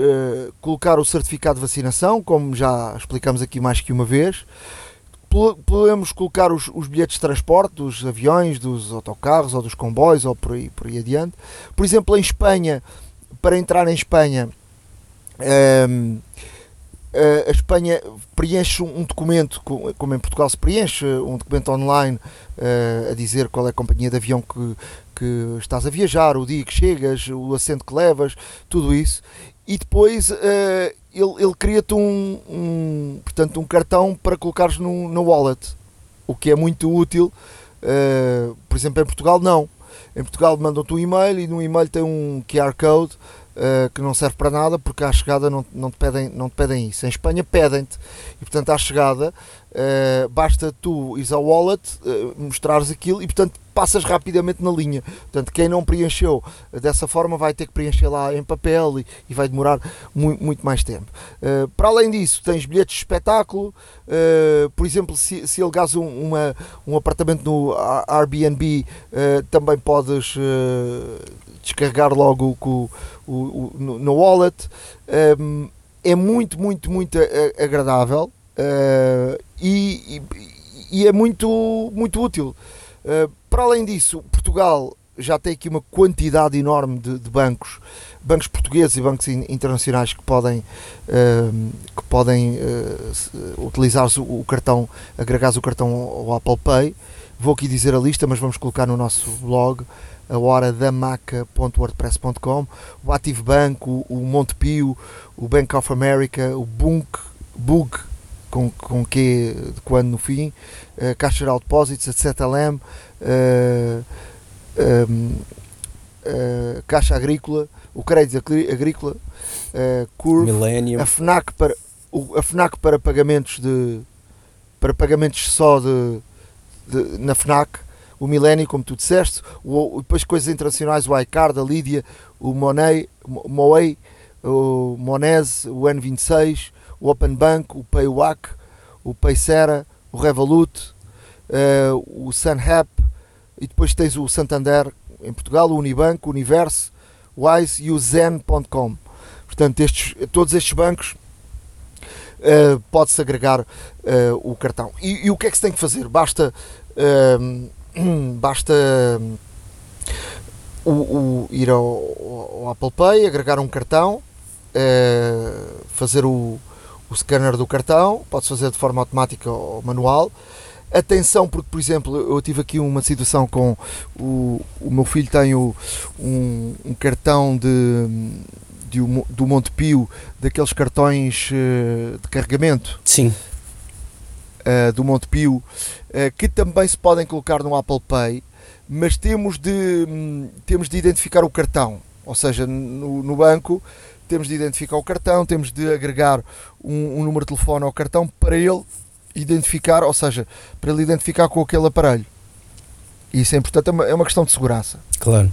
colocar o certificado de vacinação, como já explicamos aqui mais que uma vez podemos colocar os, os, bilhetes de transporte dos aviões, dos autocarros ou dos comboios ou por aí, por aí adiante. Por exemplo, em Espanha, para entrar em Espanha, um, ehm, a Espanha preenche um documento, como em Portugal se preenche, um documento online uh, a dizer qual é a companhia de avião que, que estás a viajar, o dia que chegas, o assento que levas, tudo isso. E depois uh, ele, ele cria-te um, um, portanto, um cartão para colocares no, no wallet, o que é muito útil. Uh, por exemplo, em Portugal, não. Em Portugal mandam-te um e-mail e no e-mail tem um QR Code uh, que não serve para nada porque à chegada não, não, te, pedem, não te pedem isso. Em Espanha pedem-te e, portanto, à chegada uh, basta tu ires ao wallet, mostrares aquilo e, portanto, passas rapidamente na linha. Portanto, quem não preencheu dessa forma vai ter que preencher lá em papel e, e vai demorar muito, muito mais tempo. Uh, para além disso, tens bilhetes de espetáculo, uh, por exemplo, se, se alegares um, uma, um apartamento no Airbnb, uh, também podes descarregar logo o, o, o, no, no wallet. Um, é muito, muito, muito agradável e, e, e, é muito, muito útil. Uh, para além disso, Portugal já tem aqui uma quantidade enorme de, de bancos, bancos portugueses e bancos internacionais que podem, uh, que podem uh, utilizar o, cartão, agregar o cartão ao Apple Pay. Vou aqui dizer a lista, mas vamos colocar no nosso blog a hora da maca.wordpress.com o Active Bank, o, o Montepio, o Bank of America, o Bunk, Bug, com, com Q de quando no fim, uh, Caixa Geral de Depósitos, a ZLM, uh, um, uh, Caixa Agrícola, o Crédito Agrícola, uh, Curve, Millennium. a FNAC para o, a FNAC para pagamentos de para pagamentos só de, de na FNAC, o Millennium, como tu disseste, o, depois coisas internacionais, o iCard, a Lídia, o Monet, Moe, o Monese, o N26, o Open Bank, o PayWac, o Paysera, o Revolut, uh, o SunHap e depois tens o Santander em Portugal, o Unibanco, o Universo, o Wise e o Zen.com. Portanto, estes, todos estes bancos uh, pode-se agregar uh, o cartão. E, e, o que é que se tem que fazer? Basta, basta o, o, ir ao, ao, Apple Pay, agregar um cartão, fazer o, o scanner do cartão, pode-se fazer de forma automática ou manual. Atenção, porque, por exemplo, eu tive aqui uma situação com o, o meu filho tem o, um, um cartão de, do, do Montepio, daqueles cartões uh, de carregamento. Sim. Uh, do Montepio, uh, que também se podem colocar no Apple Pay, mas temos de, um, temos de identificar o cartão. Ou seja, no, no, banco temos de identificar o cartão, temos de agregar um, um número de telefone ao cartão para ele identificar, ou seja, para ele identificar com aquele aparelho. Isso é importante, é uma, é uma questão de segurança. Claro.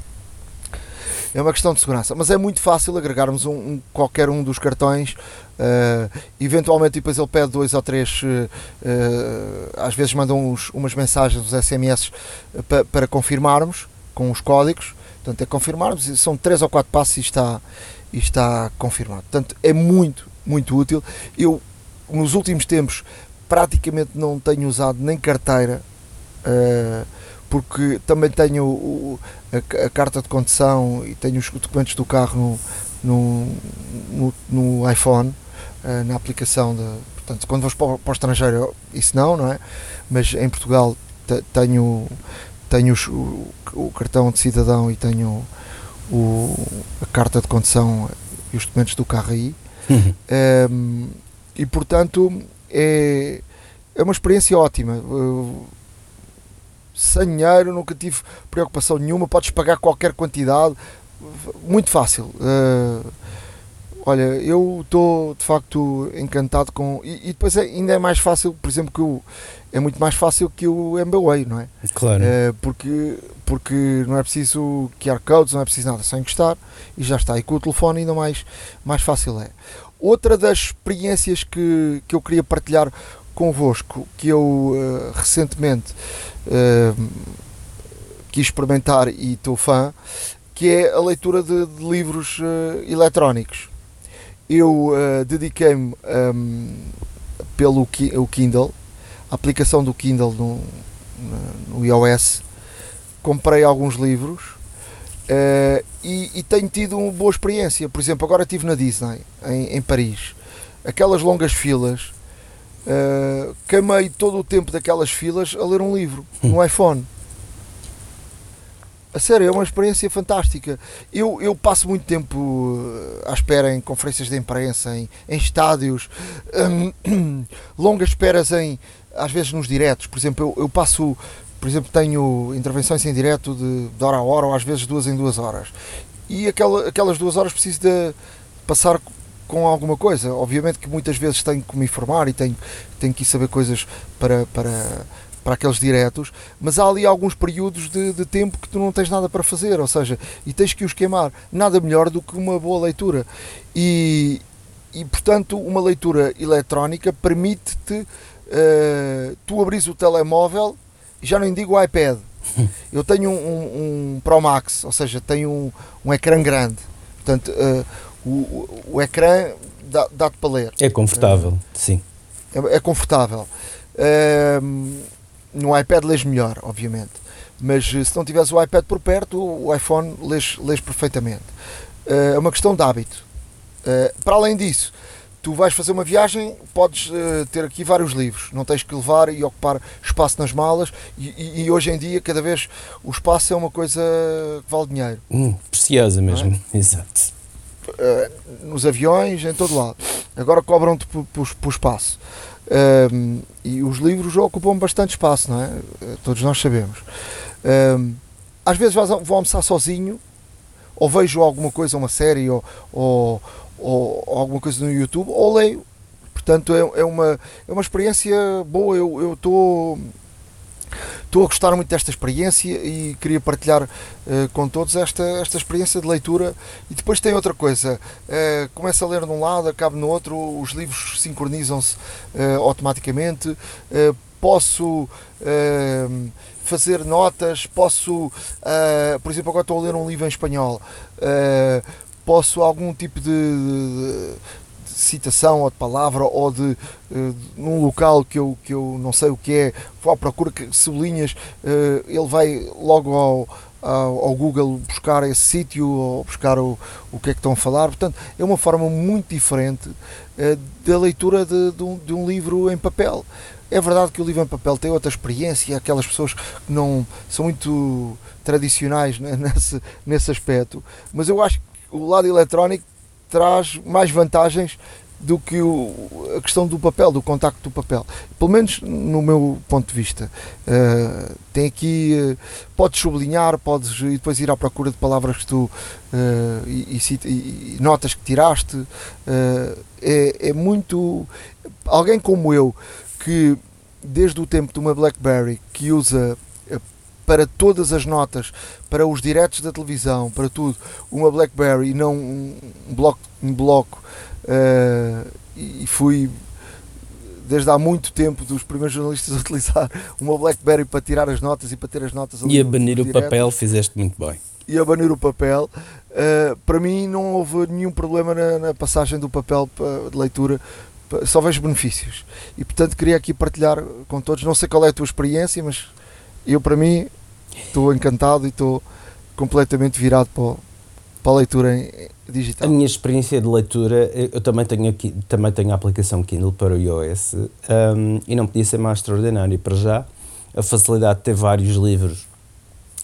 É uma questão de segurança, mas é muito fácil agregarmos um, um qualquer um dos cartões. Uh, eventualmente, depois ele pede dois ou três, uh, às vezes mandam uns, umas mensagens, uns SMS para, para confirmarmos com os códigos. Portanto, é confirmarmos, são três ou quatro passos e está, e está confirmado. Portanto, é muito, muito útil. Eu, nos últimos tempos, praticamente não tenho usado nem carteira. Uh, porque também tenho o, a, a, carta de condução e tenho os documentos do carro no, no, no, no iPhone, uh, na aplicação. Portanto, quando vou para, o estrangeiro, isso não, não é? Mas em Portugal tenho, tenho o, o, cartão de cidadão e tenho o, a carta de condução e os documentos do carro aí. Uhum. Um, e portanto é, é uma experiência ótima. Uh, sem dinheiro, nunca tive preocupação nenhuma, podes pagar qualquer quantidade, muito fácil. Uh, olha, eu estou de facto encantado com. E, e, depois é, ainda é mais fácil, por exemplo, que o. É muito mais fácil que o MBWay, não é? Claro. Uh, porque, porque não é preciso QR codes, não é preciso nada, só encostar e já está. E com o telefone ainda mais, mais fácil é. Outra das experiências que, que eu queria partilhar convosco, que eu uh, recentemente uh, quis experimentar e estou fã, que é a leitura de, de livros uh, eletrónicos. Eu dediquei-me um, pelo o Kindle, a aplicação do Kindle no, no iOS, comprei alguns livros uh, e, e, tenho tido uma boa experiência. Por exemplo, agora estive na Disney, em, em Paris. Aquelas longas filas Uh, queimei todo o tempo daquelas filas a ler um livro no hum. iPhone. A sério, é uma experiência fantástica. Eu, eu passo muito tempo eh, à espera em conferências de imprensa, em, em estádios, um, longas esperas em, às vezes nos diretos. Por exemplo, eu, eu, passo, por exemplo, tenho intervenções em direto de, de hora a hora ou às vezes duas em duas horas. E aquela, aquelas duas horas preciso de passar com alguma coisa. Obviamente que muitas vezes tenho que me informar e tenho, tenho que saber coisas para, para, para aqueles diretos, mas há ali alguns períodos de, de, tempo que tu não tens nada para fazer, ou seja, e tens que os queimar. Nada melhor do que uma boa leitura. E, e portanto, uma leitura eletrónica permite-te uh, tu abris o telemóvel já não digo o iPad. Eu tenho um, um, um Pro Max, ou seja, tenho um, um ecrã grande. Portanto, uh, o, o ecrã dá-te dá para ler. É confortável, sim. É, é confortável. Uh, no iPad lês melhor, obviamente. Mas eh, se não tiveres o iPad por perto, o iPhone lês, lês perfeitamente. Uh, é uma questão de hábito. Uh, para além disso, tu vais fazer uma viagem, podes uh, ter aqui vários livros, não tens que levar e ocupar espaço nas malas. E, e, hoje em dia, cada vez o espaço é uma coisa que vale dinheiro. Hum, preciosa mesmo, é? exato. Uh, nos aviões, em todo lado. Agora cobram-te por, espaço. e os livros ocupam bastante espaço, não é? Eh, todos nós sabemos. às vezes vou almoçar sozinho, ou vejo alguma coisa, uma série, ou, ou, ou, ou alguma coisa no YouTube, ou leio. Portanto, é, é, uma, é uma experiência boa. Eu estou Estou a gostar muito desta experiência e queria partilhar uh, com todos esta, esta experiência de leitura. E depois tem outra coisa: uh, começo a ler num lado, acabo no outro, os livros sincronizam-se uh, automaticamente. posso fazer notas, posso, por exemplo, agora estou a ler um livro em espanhol. Posso algum tipo de, de citação ou de palavra ou de uh, num local que eu, que eu não sei o que é, vou à procura que sublinhas, uh, ele vai logo ao, ao, ao, Google buscar esse sítio ou buscar o, o que é que estão a falar. Portanto, é uma forma muito diferente uh, da leitura de, de, um, de um livro em papel. É verdade que o livro em papel tem outra experiência, aquelas pessoas que não são muito tradicionais né, nesse, nesse aspecto, mas eu acho que o lado eletrónico traz mais vantagens do que o, a questão do papel, do contacto do papel. Pelo menos no meu ponto de vista. Uh, tem aqui, uh, podes sublinhar, podes e depois ir à procura de palavras que tu uh, e, e, e, notas que tiraste. É, é, muito. Alguém como eu, que desde o tempo de uma Blackberry, que usa para todas as notas, para os diretos da televisão, para tudo, uma BlackBerry e não um bloco, um bloco uh, e fui desde há muito tempo dos primeiros jornalistas a utilizar uma BlackBerry para tirar as notas e para ter as notas ali. E a banir o papel fizeste muito bem. E a banir o papel. Uh, para mim não houve nenhum problema na, na passagem do papel de leitura só vejo benefícios e portanto queria aqui partilhar com todos não sei qual é a tua experiência mas eu para mim estou encantado e estou completamente virado para, para a leitura em, digital. A minha experiência de leitura, eu também tenho, aqui, também tenho a aplicação Kindle para o iOS um, e não podia ser mais extraordinário. Para já, a facilidade de ter vários livros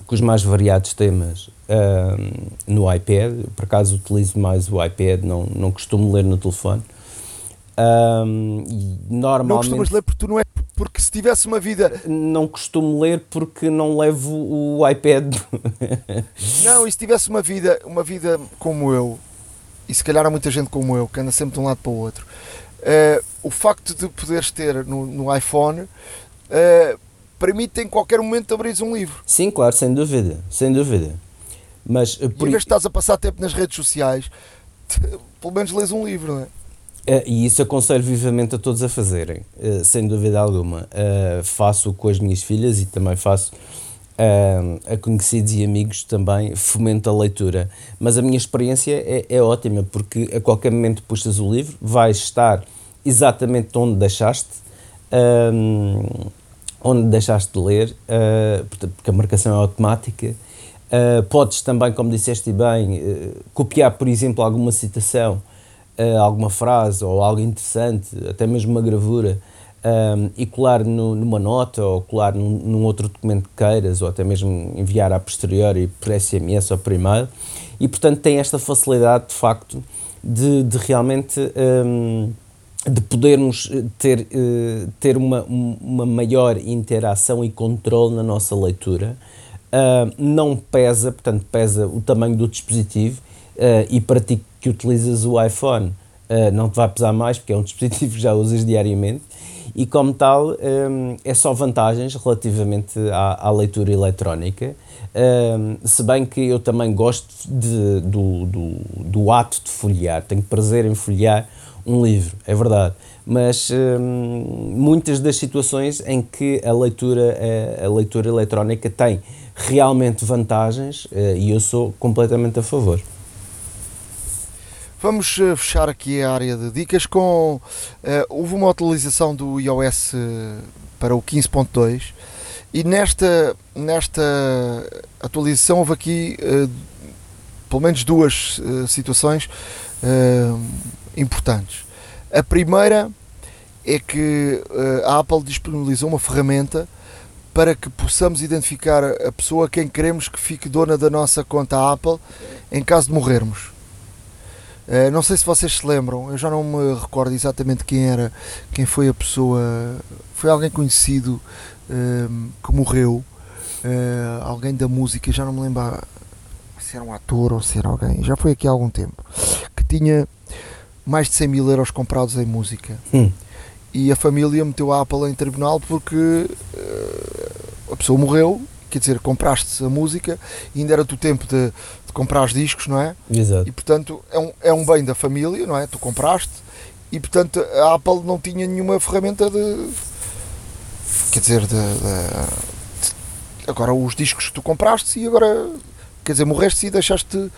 com os mais variados temas um, no iPad. Por acaso utilizo mais o iPad, não, não costumo ler no telefone. Um, normalmente, não costumas ler porque tu não é porque se tivesse uma vida. Não costumo ler porque não levo o iPad. não, e se tivesse uma vida, uma vida como eu, e se calhar há muita gente como eu, que anda sempre de um lado para o outro, uh, o facto de poderes ter no, no iPhone uh, permite em qualquer momento abrir um livro. Sim, claro, sem dúvida, sem dúvida. Mas, uh, por... E em vez de estás a passar tempo nas redes sociais, te, pelo menos lês um livro, não é? Uh, e isso aconselho vivamente a todos a fazerem, uh, sem dúvida alguma. Uh, faço com as minhas filhas e também faço a conhecidos e amigos também, fomento a leitura. Mas a minha experiência é, é ótima, porque a qualquer momento puxas o livro, vais estar exatamente onde deixaste, um, onde deixaste de ler, porque a marcação é automática. podes também, como disseste bem, copiar, por exemplo, alguma citação uh, alguma frase ou algo interessante, até mesmo uma gravura, um, ehm, e colar no, numa nota ou colar num, num, outro documento que queiras, ou até mesmo enviar a posteriori por SMS ou por e-mail. E portanto tem esta facilidade de facto de, de realmente um, ehm, de podermos ter, uh, ter uma, uma maior interação e controle na nossa leitura. Uh, não pesa, portanto, pesa o tamanho do dispositivo uh, e para ti que utilizas o iPhone uh, não te vai pesar mais, porque é um dispositivo que já usas diariamente, e como tal um, ehm, é só vantagens relativamente à, à leitura eletrónica, um, ehm, se bem que eu também gosto de, do, do, do, ato de folhear, tenho prazer em folhear um livro, é verdade, mas um, ehm, muitas das situações em que a leitura, a, a leitura eletrónica tem realmente vantagens uh, e eu sou completamente a favor. Vamos eh, fechar aqui a área de dicas com. Uh, houve uma atualização do iOS eh, para o 15.2 e nesta, nesta atualização houve aqui uh, pelo menos duas uh, situações importantes. A primeira é que a Apple disponibilizou uma ferramenta para que possamos identificar a pessoa a quem queremos que fique dona da nossa conta Apple em caso de morrermos. Uh, não sei se vocês se lembram, eu já não me recordo exatamente quem era, quem foi a pessoa. Foi alguém conhecido uh, que morreu, uh, alguém da música, já não me lembro se era um ator ou se era alguém, já foi aqui há algum tempo, que tinha mais de 100 mil euros comprados em música. Hum. E a família meteu a Apple em tribunal porque a pessoa morreu quer dizer, compraste a música e ainda era do tempo de, de comprar os discos, não é? Exato. E portanto é um, é um bem da família, não é? Tu compraste e portanto a Apple não tinha nenhuma ferramenta de. Quer dizer, de, de, agora os discos que tu compraste e agora. Quer dizer, morreste e deixaste.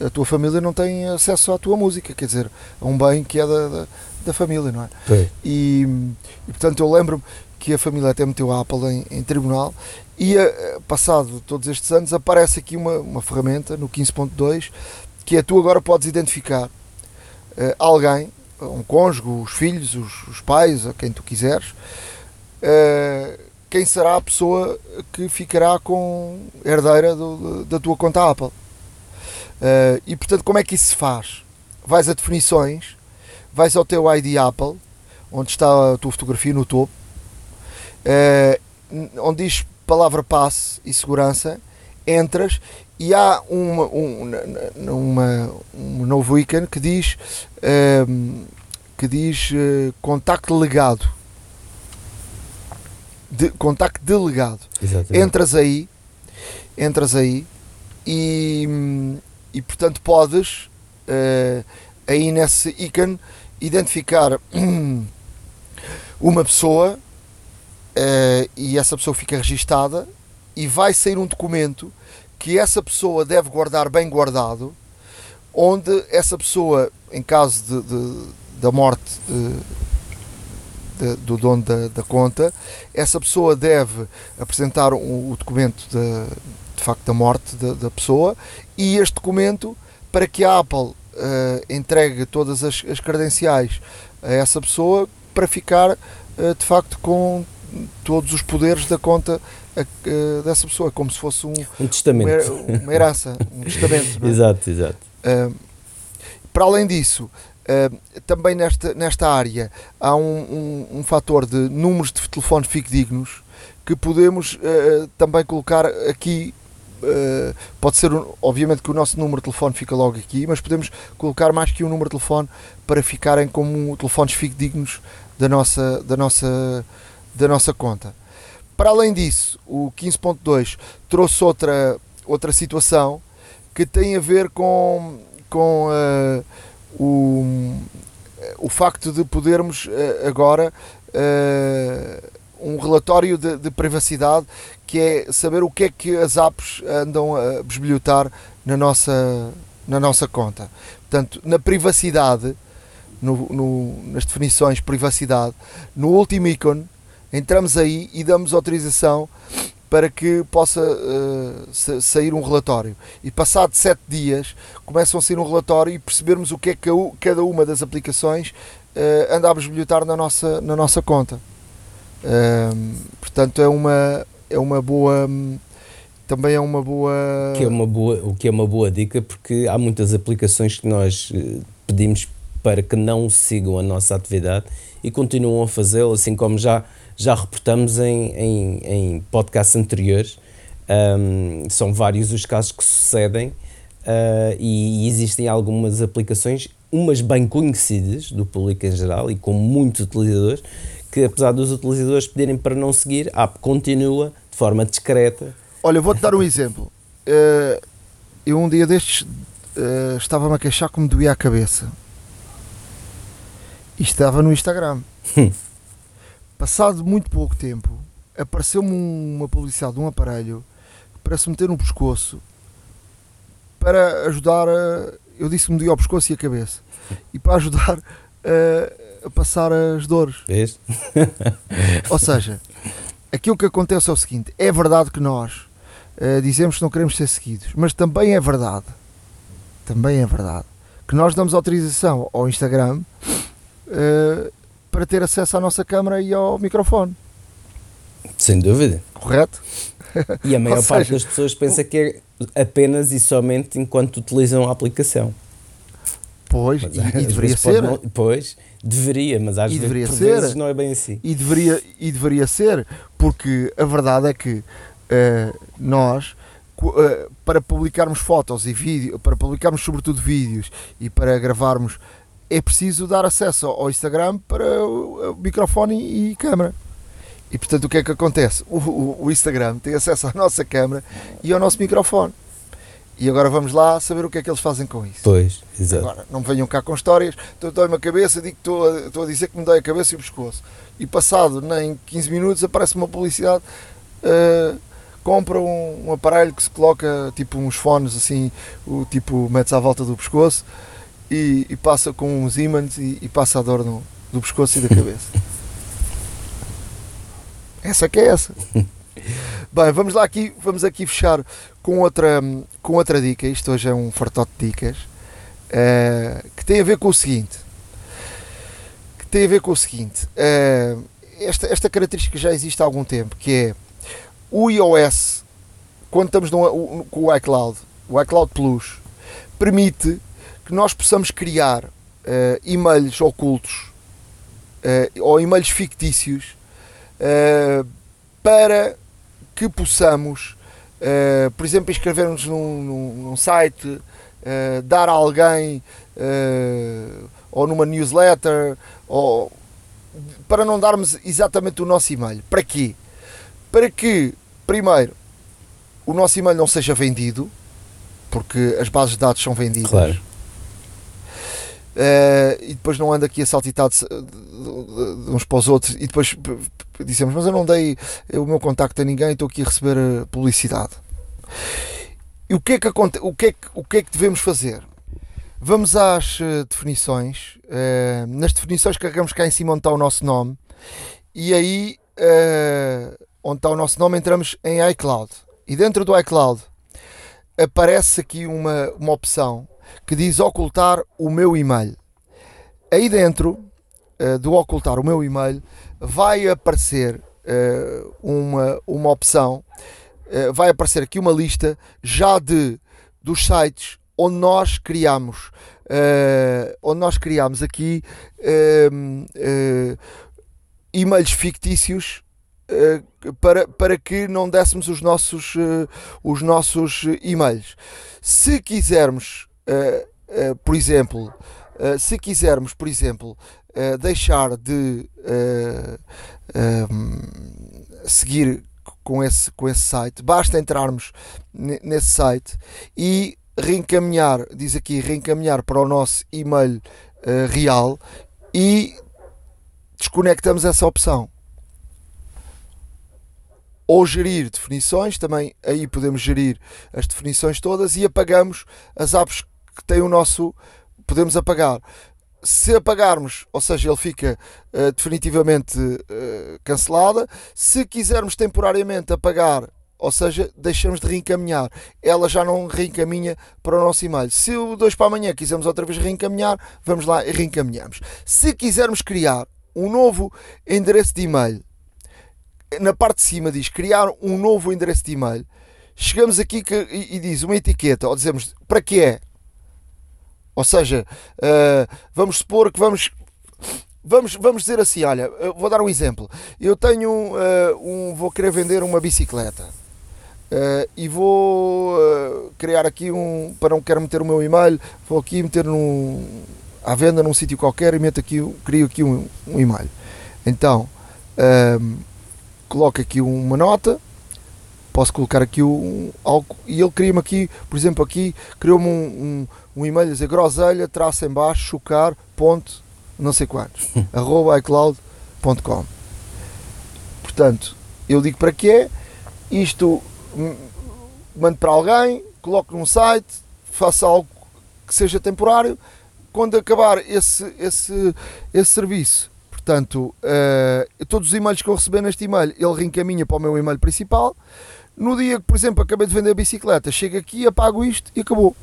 A tua família não tem acesso à tua música, quer dizer, a um bem que é da, da, da família, não é? E, e portanto eu lembro-me que a família até meteu a Apple em, em tribunal e uh, passado todos estes anos aparece aqui uma, uma ferramenta no 15.2 que é tu agora podes identificar uh, alguém, um cônjuge, os filhos, os, os pais, a quem tu quiseres, uh, quem será a pessoa que ficará com herdeira do, da tua conta Apple. e portanto, como é que isso se faz? vais a definições, vais ao teu ID Apple, onde está a tua fotografia no topo, eh, onde diz palavra passe e segurança, entras e há uma, um, uma, um novo ícone que diz ehm, que diz uh, contacto legado de, contacto delegado Exatamente. entras aí entras aí e, e portanto podes uh, aí nesse ícone identificar uma pessoa uh, e essa pessoa fica registada e vai sair um documento que essa pessoa deve guardar bem guardado, onde essa pessoa, em caso de, de da morte de, de, do dono da, da, conta, essa pessoa deve apresentar um, o documento de, de facto da morte da, da, pessoa e este documento para que a Apple uh, entregue todas as, as, credenciais a essa pessoa para ficar uh, de facto com todos os poderes da conta uh, dessa pessoa, como se fosse um, um testamento, uma, uma herança, um testamento. É? exato, exato. Uh, para além disso, uh, também nesta, nesta área há um, um, um, fator de números de telefones fidedignos que podemos também colocar aqui. pode ser, obviamente, que o nosso número de telefone fica logo aqui, mas podemos colocar mais que um número de telefone para ficarem como telefones fidedignos da nossa, da nossa, da nossa conta. Para além disso, o 15.2 trouxe outra, outra situação que tem a ver com, com uh, o, o facto de podermos uh, agora uh, um relatório de, de, privacidade que é saber o que é que as apps andam a bisbilhotar na nossa, na nossa conta. Portanto, na privacidade, no, no, nas definições privacidade, no último ícone entramos aí e damos autorização para que possa uh, sair um relatório. E passado sete dias começam a sair um relatório e percebermos o que é que cada uma das aplicações uh, anda a bisbilhotar na nossa, na nossa conta. Uh, portanto, é uma, é uma boa. Também é uma boa... Que é uma boa. O que é uma boa dica, porque há muitas aplicações que nós eh, pedimos para que não sigam a nossa atividade e continuam a fazê-lo, assim como já já reportamos em, em, em podcasts anteriores. Um, são vários os casos que sucedem uh, e, e, existem algumas aplicações, umas bem conhecidas do público em geral e com muitos utilizadores, que apesar dos utilizadores pedirem para não seguir, a app continua de forma discreta. Olha, vou-te dar um exemplo. Uh, eu um dia destes uh, estava-me a queixar que me doía a cabeça. E estava no Instagram. Passado muito pouco tempo, apareceu-me uma publicidade de um aparelho para se meter no pescoço para ajudar a. Eu disse me ao pescoço e a cabeça. E para ajudar a, a passar as dores. Vês? Ou seja, aquilo que acontece é o seguinte: é verdade que nós uh, dizemos que não queremos ser seguidos, mas também é verdade, também é verdade, que nós damos autorização ao Instagram uh, para ter acesso à nossa câmara e ao microfone. Sem dúvida. Correto? E a maior parte das pessoas pensa que é apenas e somente enquanto utilizam a aplicação. Pois, mas, e, e deveria ser. Não, pois, deveria, mas às e vezes, ser, vezes não é bem assim. E deveria, e deveria ser, porque a verdade é que uh, nós, uh, para publicarmos fotos e vídeos, para publicarmos sobretudo vídeos e para gravarmos é preciso dar acesso ao Instagram para o microfone e câmera. E portanto o que é que acontece? O, o, o, Instagram tem acesso à nossa câmera e ao nosso microfone. E agora vamos lá saber o que é que eles fazem com isso. Pois, exato. Agora, não venham cá com histórias, estou a cabeça, digo que estou a, estou a dizer que me dói a cabeça e o pescoço. E passado nem 15 minutos aparece uma publicidade, uh, compra um, um, aparelho que se coloca tipo uns fones assim, o tipo metes à volta do pescoço e, e passa com uns ímãs e, e, passa a dor no, do pescoço e da cabeça. essa que é essa. Bem, vamos lá aqui, vamos aqui fechar com outra, com outra dica. Isto hoje é um fartote de dicas uh, que tem a ver com o seguinte. Que tem a ver com o seguinte. Uh, esta, esta característica já existe há algum tempo, que é o iOS, quando estamos no, com o iCloud, o iCloud Plus, permite que nós possamos criar uh, e-mails ocultos uh, ou e-mails fictícios uh, para que possamos, por exemplo, inscrever-nos num, num, num, site, dar a alguém ou numa newsletter, ou, para não darmos exatamente o nosso e-mail. Para quê? Para que, primeiro, o nosso e-mail não seja vendido, porque as bases de dados são vendidas. Claro. Uh, e depois não anda aqui a saltitar de, de, de, uns para os outros e depois dizemos, mas eu não dei o meu contacto a ninguém, estou aqui a receber eh, publicidade. E o que é que, o que, é que, o que, é que devemos fazer? Vamos às uh, definições. Uh, nas definições carregamos cá em cima onde está o nosso nome e aí onde está o nosso nome entramos em iCloud. E dentro do iCloud aparece aqui uma, uma opção que diz ocultar o meu e-mail. Aí dentro uh, do ocultar o meu e-mail vai aparecer uh, uma, uma opção, uh, vai aparecer aqui uma lista já de dos sites onde nós criamos, onde nós criamos aqui e-mails fictícios para, para que não dessemos os nossos, os nossos e-mails. Se quisermos, uh, uh, por exemplo, se quisermos, por exemplo, deixar de seguir com esse, com esse site, basta entrarmos nesse site e reencaminhar, diz aqui, reencaminhar para o nosso e-mail real e desconectamos essa opção. Ou gerir definições, também aí podemos gerir as definições todas e apagamos as apps que têm o nosso, podemos apagar. Se apagarmos, ou seja, ele fica uh, definitivamente uh, cancelada. Se quisermos temporariamente apagar, ou seja, deixamos de reencaminhar, ela já não reencaminha para o nosso e-mail. Se o 2 para amanhã quisermos outra vez reencaminhar, vamos lá e reencaminhamos. Se quisermos criar um novo endereço de e-mail na parte de cima diz criar um novo endereço de e-mail. Chegamos aqui que, e, e, diz uma etiqueta, ou dizemos para que é. Ou seja, uh, vamos supor que vamos. Vamos, vamos dizer assim, olha, vou dar um exemplo. Eu tenho uh, um, vou querer vender uma bicicleta uh, e vou criar aqui um, para não quero meter o meu e-mail, vou aqui meter num, à venda num sítio qualquer e meto aqui, crio aqui um, um e-mail. Então, coloco aqui uma nota, posso colocar aqui um, algo e ele cria-me aqui, por exemplo, aqui criou-me um, um, um, e-mail a dizer groselha, traço em baixo, chocar, ponto, não sei quantos, arroba iCloud.com. Portanto, eu digo para que é, isto mando para alguém, coloco num site, faço algo que seja temporário, quando acabar esse, esse, esse serviço Portanto, uh, todos os e-mails que eu receber neste e-mail, ele reencaminha para o meu e-mail principal. No dia que, por exemplo, acabei de vender a bicicleta, chego aqui, apago isto e acabou.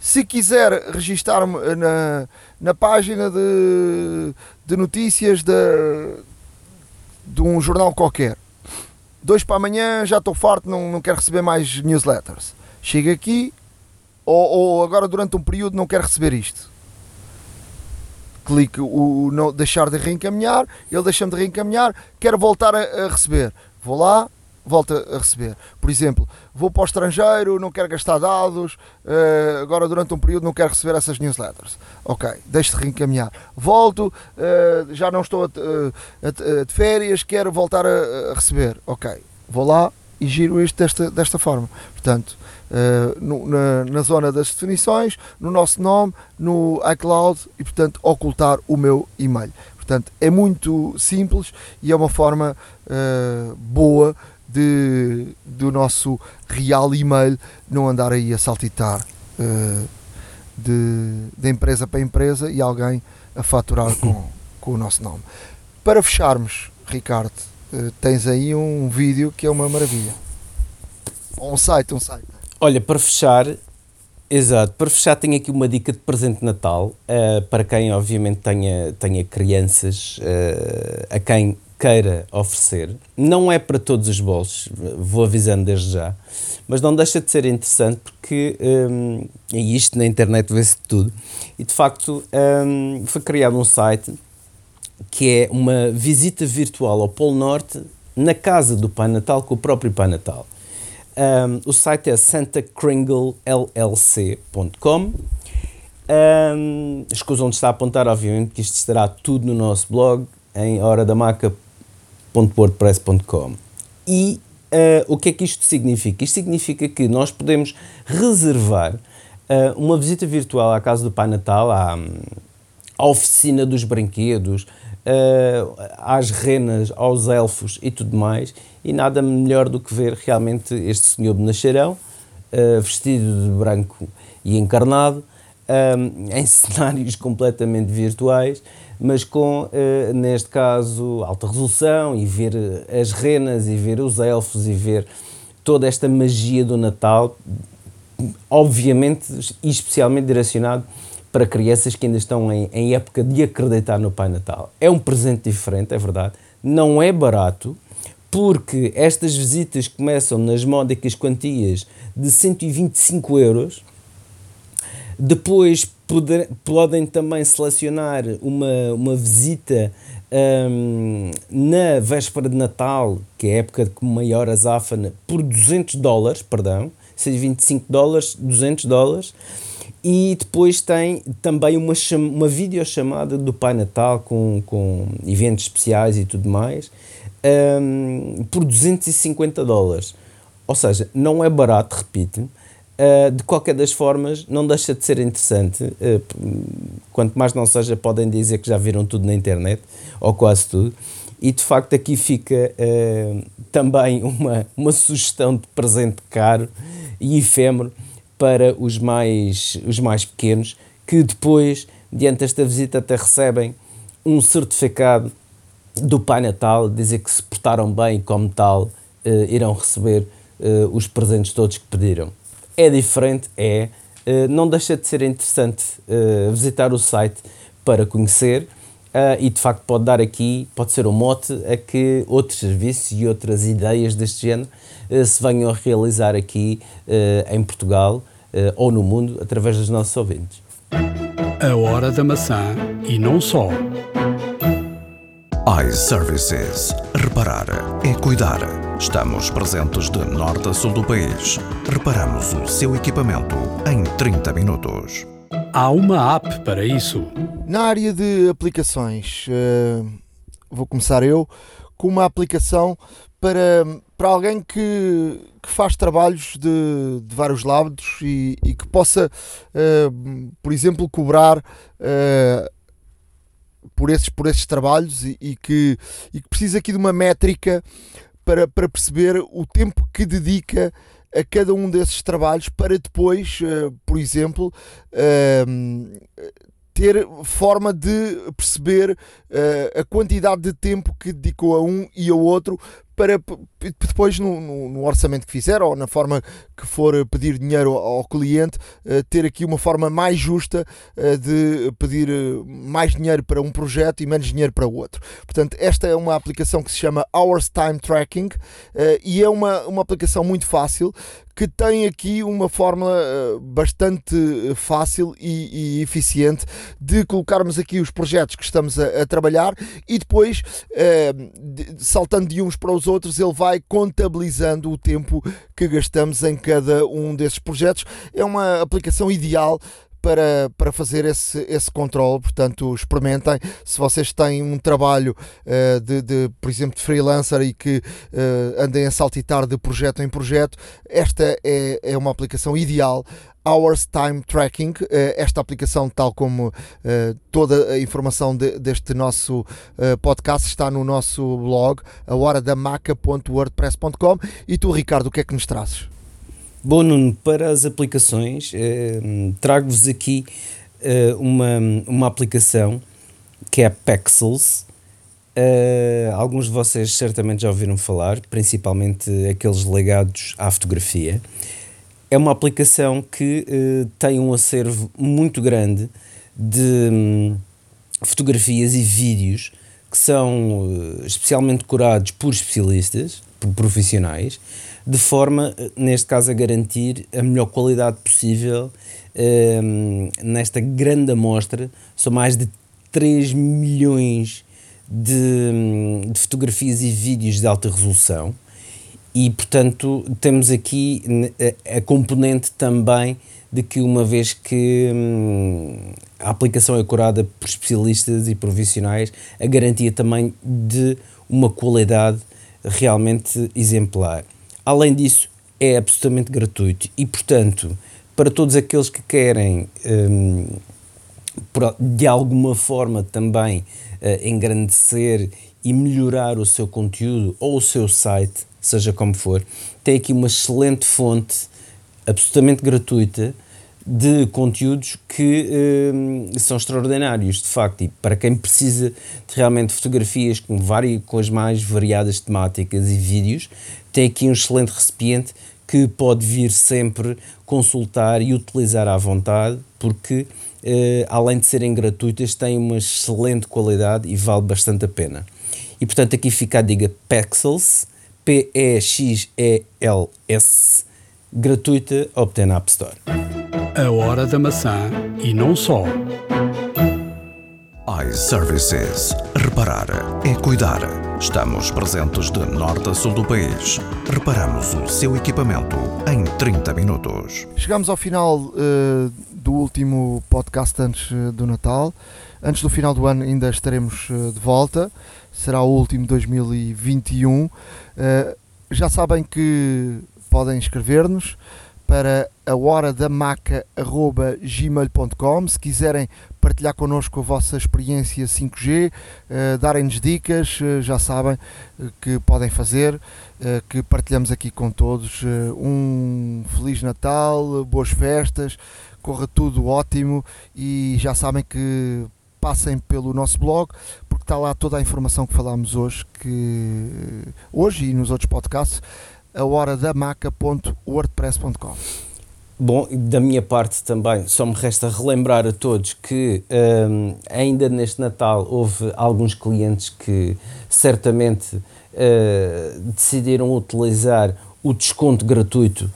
Se quiser registar-me na, na página de, de notícias de, de um jornal qualquer, dois para amanhã já estou farto, não, não quero receber mais newsletters. Chego aqui, ou, ou agora durante um período não quero receber isto clique o, não deixar de reencaminhar, ele deixa-me de reencaminhar, quero voltar a, a, receber. Vou lá, volto a receber. Por exemplo, vou para o estrangeiro, não quero gastar dados, uh, agora durante um período não quero receber essas newsletters. Ok, deixo de reencaminhar. Volto, uh, já não estou a, de férias, quero voltar a, receber. Ok, vou lá e giro isto desta, desta forma. Portanto, na, na, zona das definições, no nosso nome, no iCloud e, portanto, ocultar o meu e-mail. Portanto, é muito simples e é uma forma uh, boa de, do nosso real e-mail não andar aí a saltitar uh, de, de empresa para empresa e alguém a faturar com, com o nosso nome. Para fecharmos, Ricardo, tens aí um vídeo que é uma maravilha. Um site, um site. Olha, para fechar, exato, para fechar tenho aqui uma dica de presente de Natal, uh, para quem obviamente tenha, tenha crianças, uh, a quem queira oferecer. Não é para todos os bolsos, vou avisando desde já, mas não deixa de ser interessante porque, um, e isto na internet vê-se tudo, e de facto um, foi criado um site que é uma visita virtual ao Polo Norte na casa do Pai Natal com o próprio Pai Natal. Um, o site é santacringlellc.com. Um, escusam de estar a apontar, obviamente, que isto estará tudo no nosso blog em horadamaca.wordpress.com. E uh, o que é que isto significa? Isto significa que nós podemos reservar uh, uma visita virtual à casa do Pai Natal, à, à oficina dos brinquedos, uh, às renas, aos elfos e tudo mais, e nada melhor do que ver realmente este senhor bonacharão, uh, vestido de branco e encarnado, um, em cenários completamente virtuais, mas com, uh, neste caso, alta resolução e ver as renas e ver os elfos e ver toda esta magia do Natal, obviamente e especialmente direcionado para crianças que ainda estão em, em época de acreditar no Pai Natal. É um presente diferente, é verdade, não é barato, porque estas visitas começam nas módicas quantias de 125 euros. Depois poder, podem também selecionar uma, uma visita um, na véspera de Natal, que é a época de maior azáfana, por 200 dólares, perdão, 125 dólares, 200 dólares. E depois tem também uma, uma videochamada do Pai Natal com, com eventos especiais e tudo mais um, por 250 dólares. Ou seja, não é barato, repito. Uh, de qualquer das formas, não deixa de ser interessante. Uh, quanto mais não seja, podem dizer que já viram tudo na internet, ou quase tudo. E de facto, aqui fica uh, também uma, uma sugestão de presente caro e efêmero para os mais, os mais pequenos, que depois, diante desta visita, até recebem um certificado do Pai Natal, dizer que se portaram bem e, como tal, uh, irão receber uh, os presentes todos que pediram. É diferente, é. Uh, não deixa de ser interessante visitar o site para conhecer e, de facto, pode dar aqui, pode ser um mote a que outros serviços e outras ideias deste género se venham a realizar aqui em Portugal ou no mundo através dos nossos ouvintes. A hora da maçã e não só. iServices. Reparar é cuidar. Estamos presentes de norte a sul do país. Reparamos o seu equipamento em 30 minutos. Há uma app para isso. Na área de aplicações, uh, vou começar eu com uma aplicação para, para alguém que, que faz trabalhos de, de vários lados e, e que possa, uh, por exemplo, cobrar uh, por, esses, por esses trabalhos e, e, que, e que precisa aqui de uma métrica para, para perceber o tempo que dedica a cada um desses trabalhos para depois, uh, por exemplo, ter forma de perceber uh, a quantidade de tempo que dedicou a um e ao outro para depois no, no, no, orçamento que fizer ou na forma que for pedir dinheiro ao cliente uh, ter aqui uma forma mais justa uh, de pedir mais dinheiro para um projeto e menos dinheiro para o outro. Portanto, esta é uma aplicação que se chama Hours Time Tracking e é uma, uma aplicação muito fácil que tem aqui uma fórmula bastante fácil e, e eficiente de colocarmos aqui os projetos que estamos a, a trabalhar e depois, de, saltando de uns para os outros, ele vai contabilizando o tempo que gastamos em cada um desses projetos. É uma aplicação ideal para, para fazer esse, esse controle. Portanto, experimentem. Se vocês têm um trabalho uh, de, de, por exemplo, de freelancer e que uh, andem a saltitar de projeto em projeto, esta é, é uma aplicação ideal. Hours Time Tracking, eh, esta aplicação, tal como toda a informação de, deste nosso podcast, está no nosso blog, a horadamaca.wordpress.com. E tu, Ricardo, o que é que nos trazes? Bom, Nuno, para as aplicações, eh, trago-vos aqui eh, uma, uma aplicação que é a Pexels. Eh, alguns de vocês certamente já ouviram falar, principalmente aqueles ligados à fotografia. É uma aplicação que eh, tem um acervo muito grande de hum, fotografias e vídeos que são uh, especialmente decorados por especialistas, por profissionais, de forma, neste caso, a garantir a melhor qualidade possível um, nesta grande amostra. São mais de 3 milhões de, de fotografias e vídeos de alta resolução e, portanto, temos aqui a, a componente também de que uma vez que hum, a aplicação é curada por especialistas e profissionais, a garantia também de uma qualidade realmente exemplar. Além disso, é absolutamente gratuito. E, portanto, para todos aqueles que querem hum, de alguma forma também uh, engrandecer e melhorar o seu conteúdo ou o seu site, seja como for, tem aqui uma excelente fonte absolutamente gratuita de conteúdos que uh, são extraordinários, de facto, e para quem precisa de realmente fotografias com, várias, com as mais variadas temáticas e vídeos, tem aqui um excelente recipiente que pode vir sempre consultar e utilizar à vontade, porque uh, além de serem gratuitas, têm uma excelente qualidade e vale bastante a pena. E portanto aqui fica a diga Pexels, P-E-X-E-L-S, gratuita, obtém na App Store. A hora da maçã e não só. iServices. Reparar é cuidar. Estamos presentes de norte a sul do país. Reparamos o seu equipamento em 30 minutos. Chegamos ao final uh, do último podcast antes uh, do Natal. Antes do final do ano ainda estaremos uh, de volta. Será o último 2021. já sabem que podem escrever-nos para a hora da maca.gmail.com se quiserem partilhar connosco a vossa experiência 5G, uh, darem-nos dicas, uh, já sabem uh, que podem fazer, que partilhamos aqui com todos. um Feliz Natal, boas festas, corra tudo ótimo e já sabem que passem pelo nosso blog porque está lá toda a informação que falámos hoje, que hoje e nos outros podcasts a hora da maca.wordpress.com. Bom, da minha parte também, só me resta relembrar a todos que um, ainda neste Natal houve alguns clientes que certamente uh, decidiram utilizar o desconto gratuito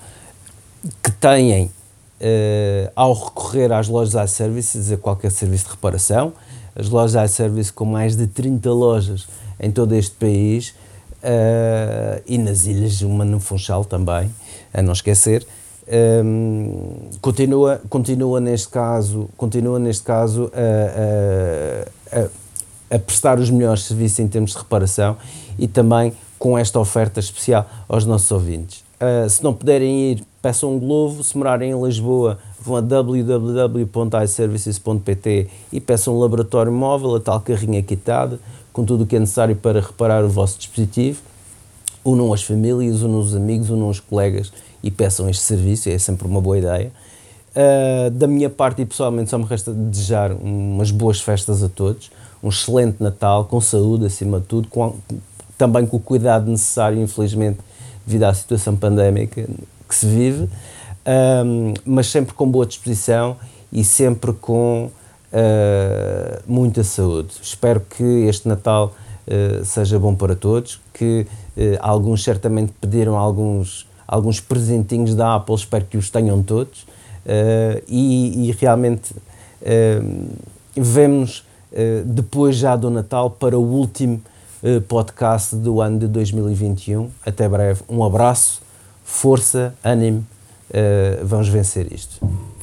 que têm uh, ao recorrer às lojas iServices, a qualquer serviço de reparação. As lojas iService com mais de 30 lojas em todo este país uh, e nas ilhas, uma no Funchal também, a não esquecer. Um, continua, continua neste caso, continua neste caso a, a, a, prestar os melhores serviços em termos de reparação e também com esta oferta especial aos nossos ouvintes. Uh, se não puderem ir, peçam um globo. Se morarem em Lisboa, vão a www.iservices.pt e peçam um laboratório móvel, a tal carrinha quitada com tudo o que é necessário para reparar o vosso dispositivo. Unam as famílias, unam os amigos, unam os colegas e peçam este serviço, é sempre uma boa ideia. Uh, da minha parte e pessoalmente só me resta desejar umas boas festas a todos, um excelente Natal, com saúde acima de tudo, com, também com o cuidado necessário, infelizmente, devido à situação pandémica que se vive, um, ah, mas sempre com boa disposição e sempre com uh, muita saúde. Espero que este Natal uh, seja bom para todos, que uh, alguns certamente pediram alguns, alguns presentinhos da Apple, espero que os tenham todos e, e, realmente vemos depois já do Natal para o último podcast do ano de 2021. Até breve, um abraço, força, ânimo, vamos vencer isto.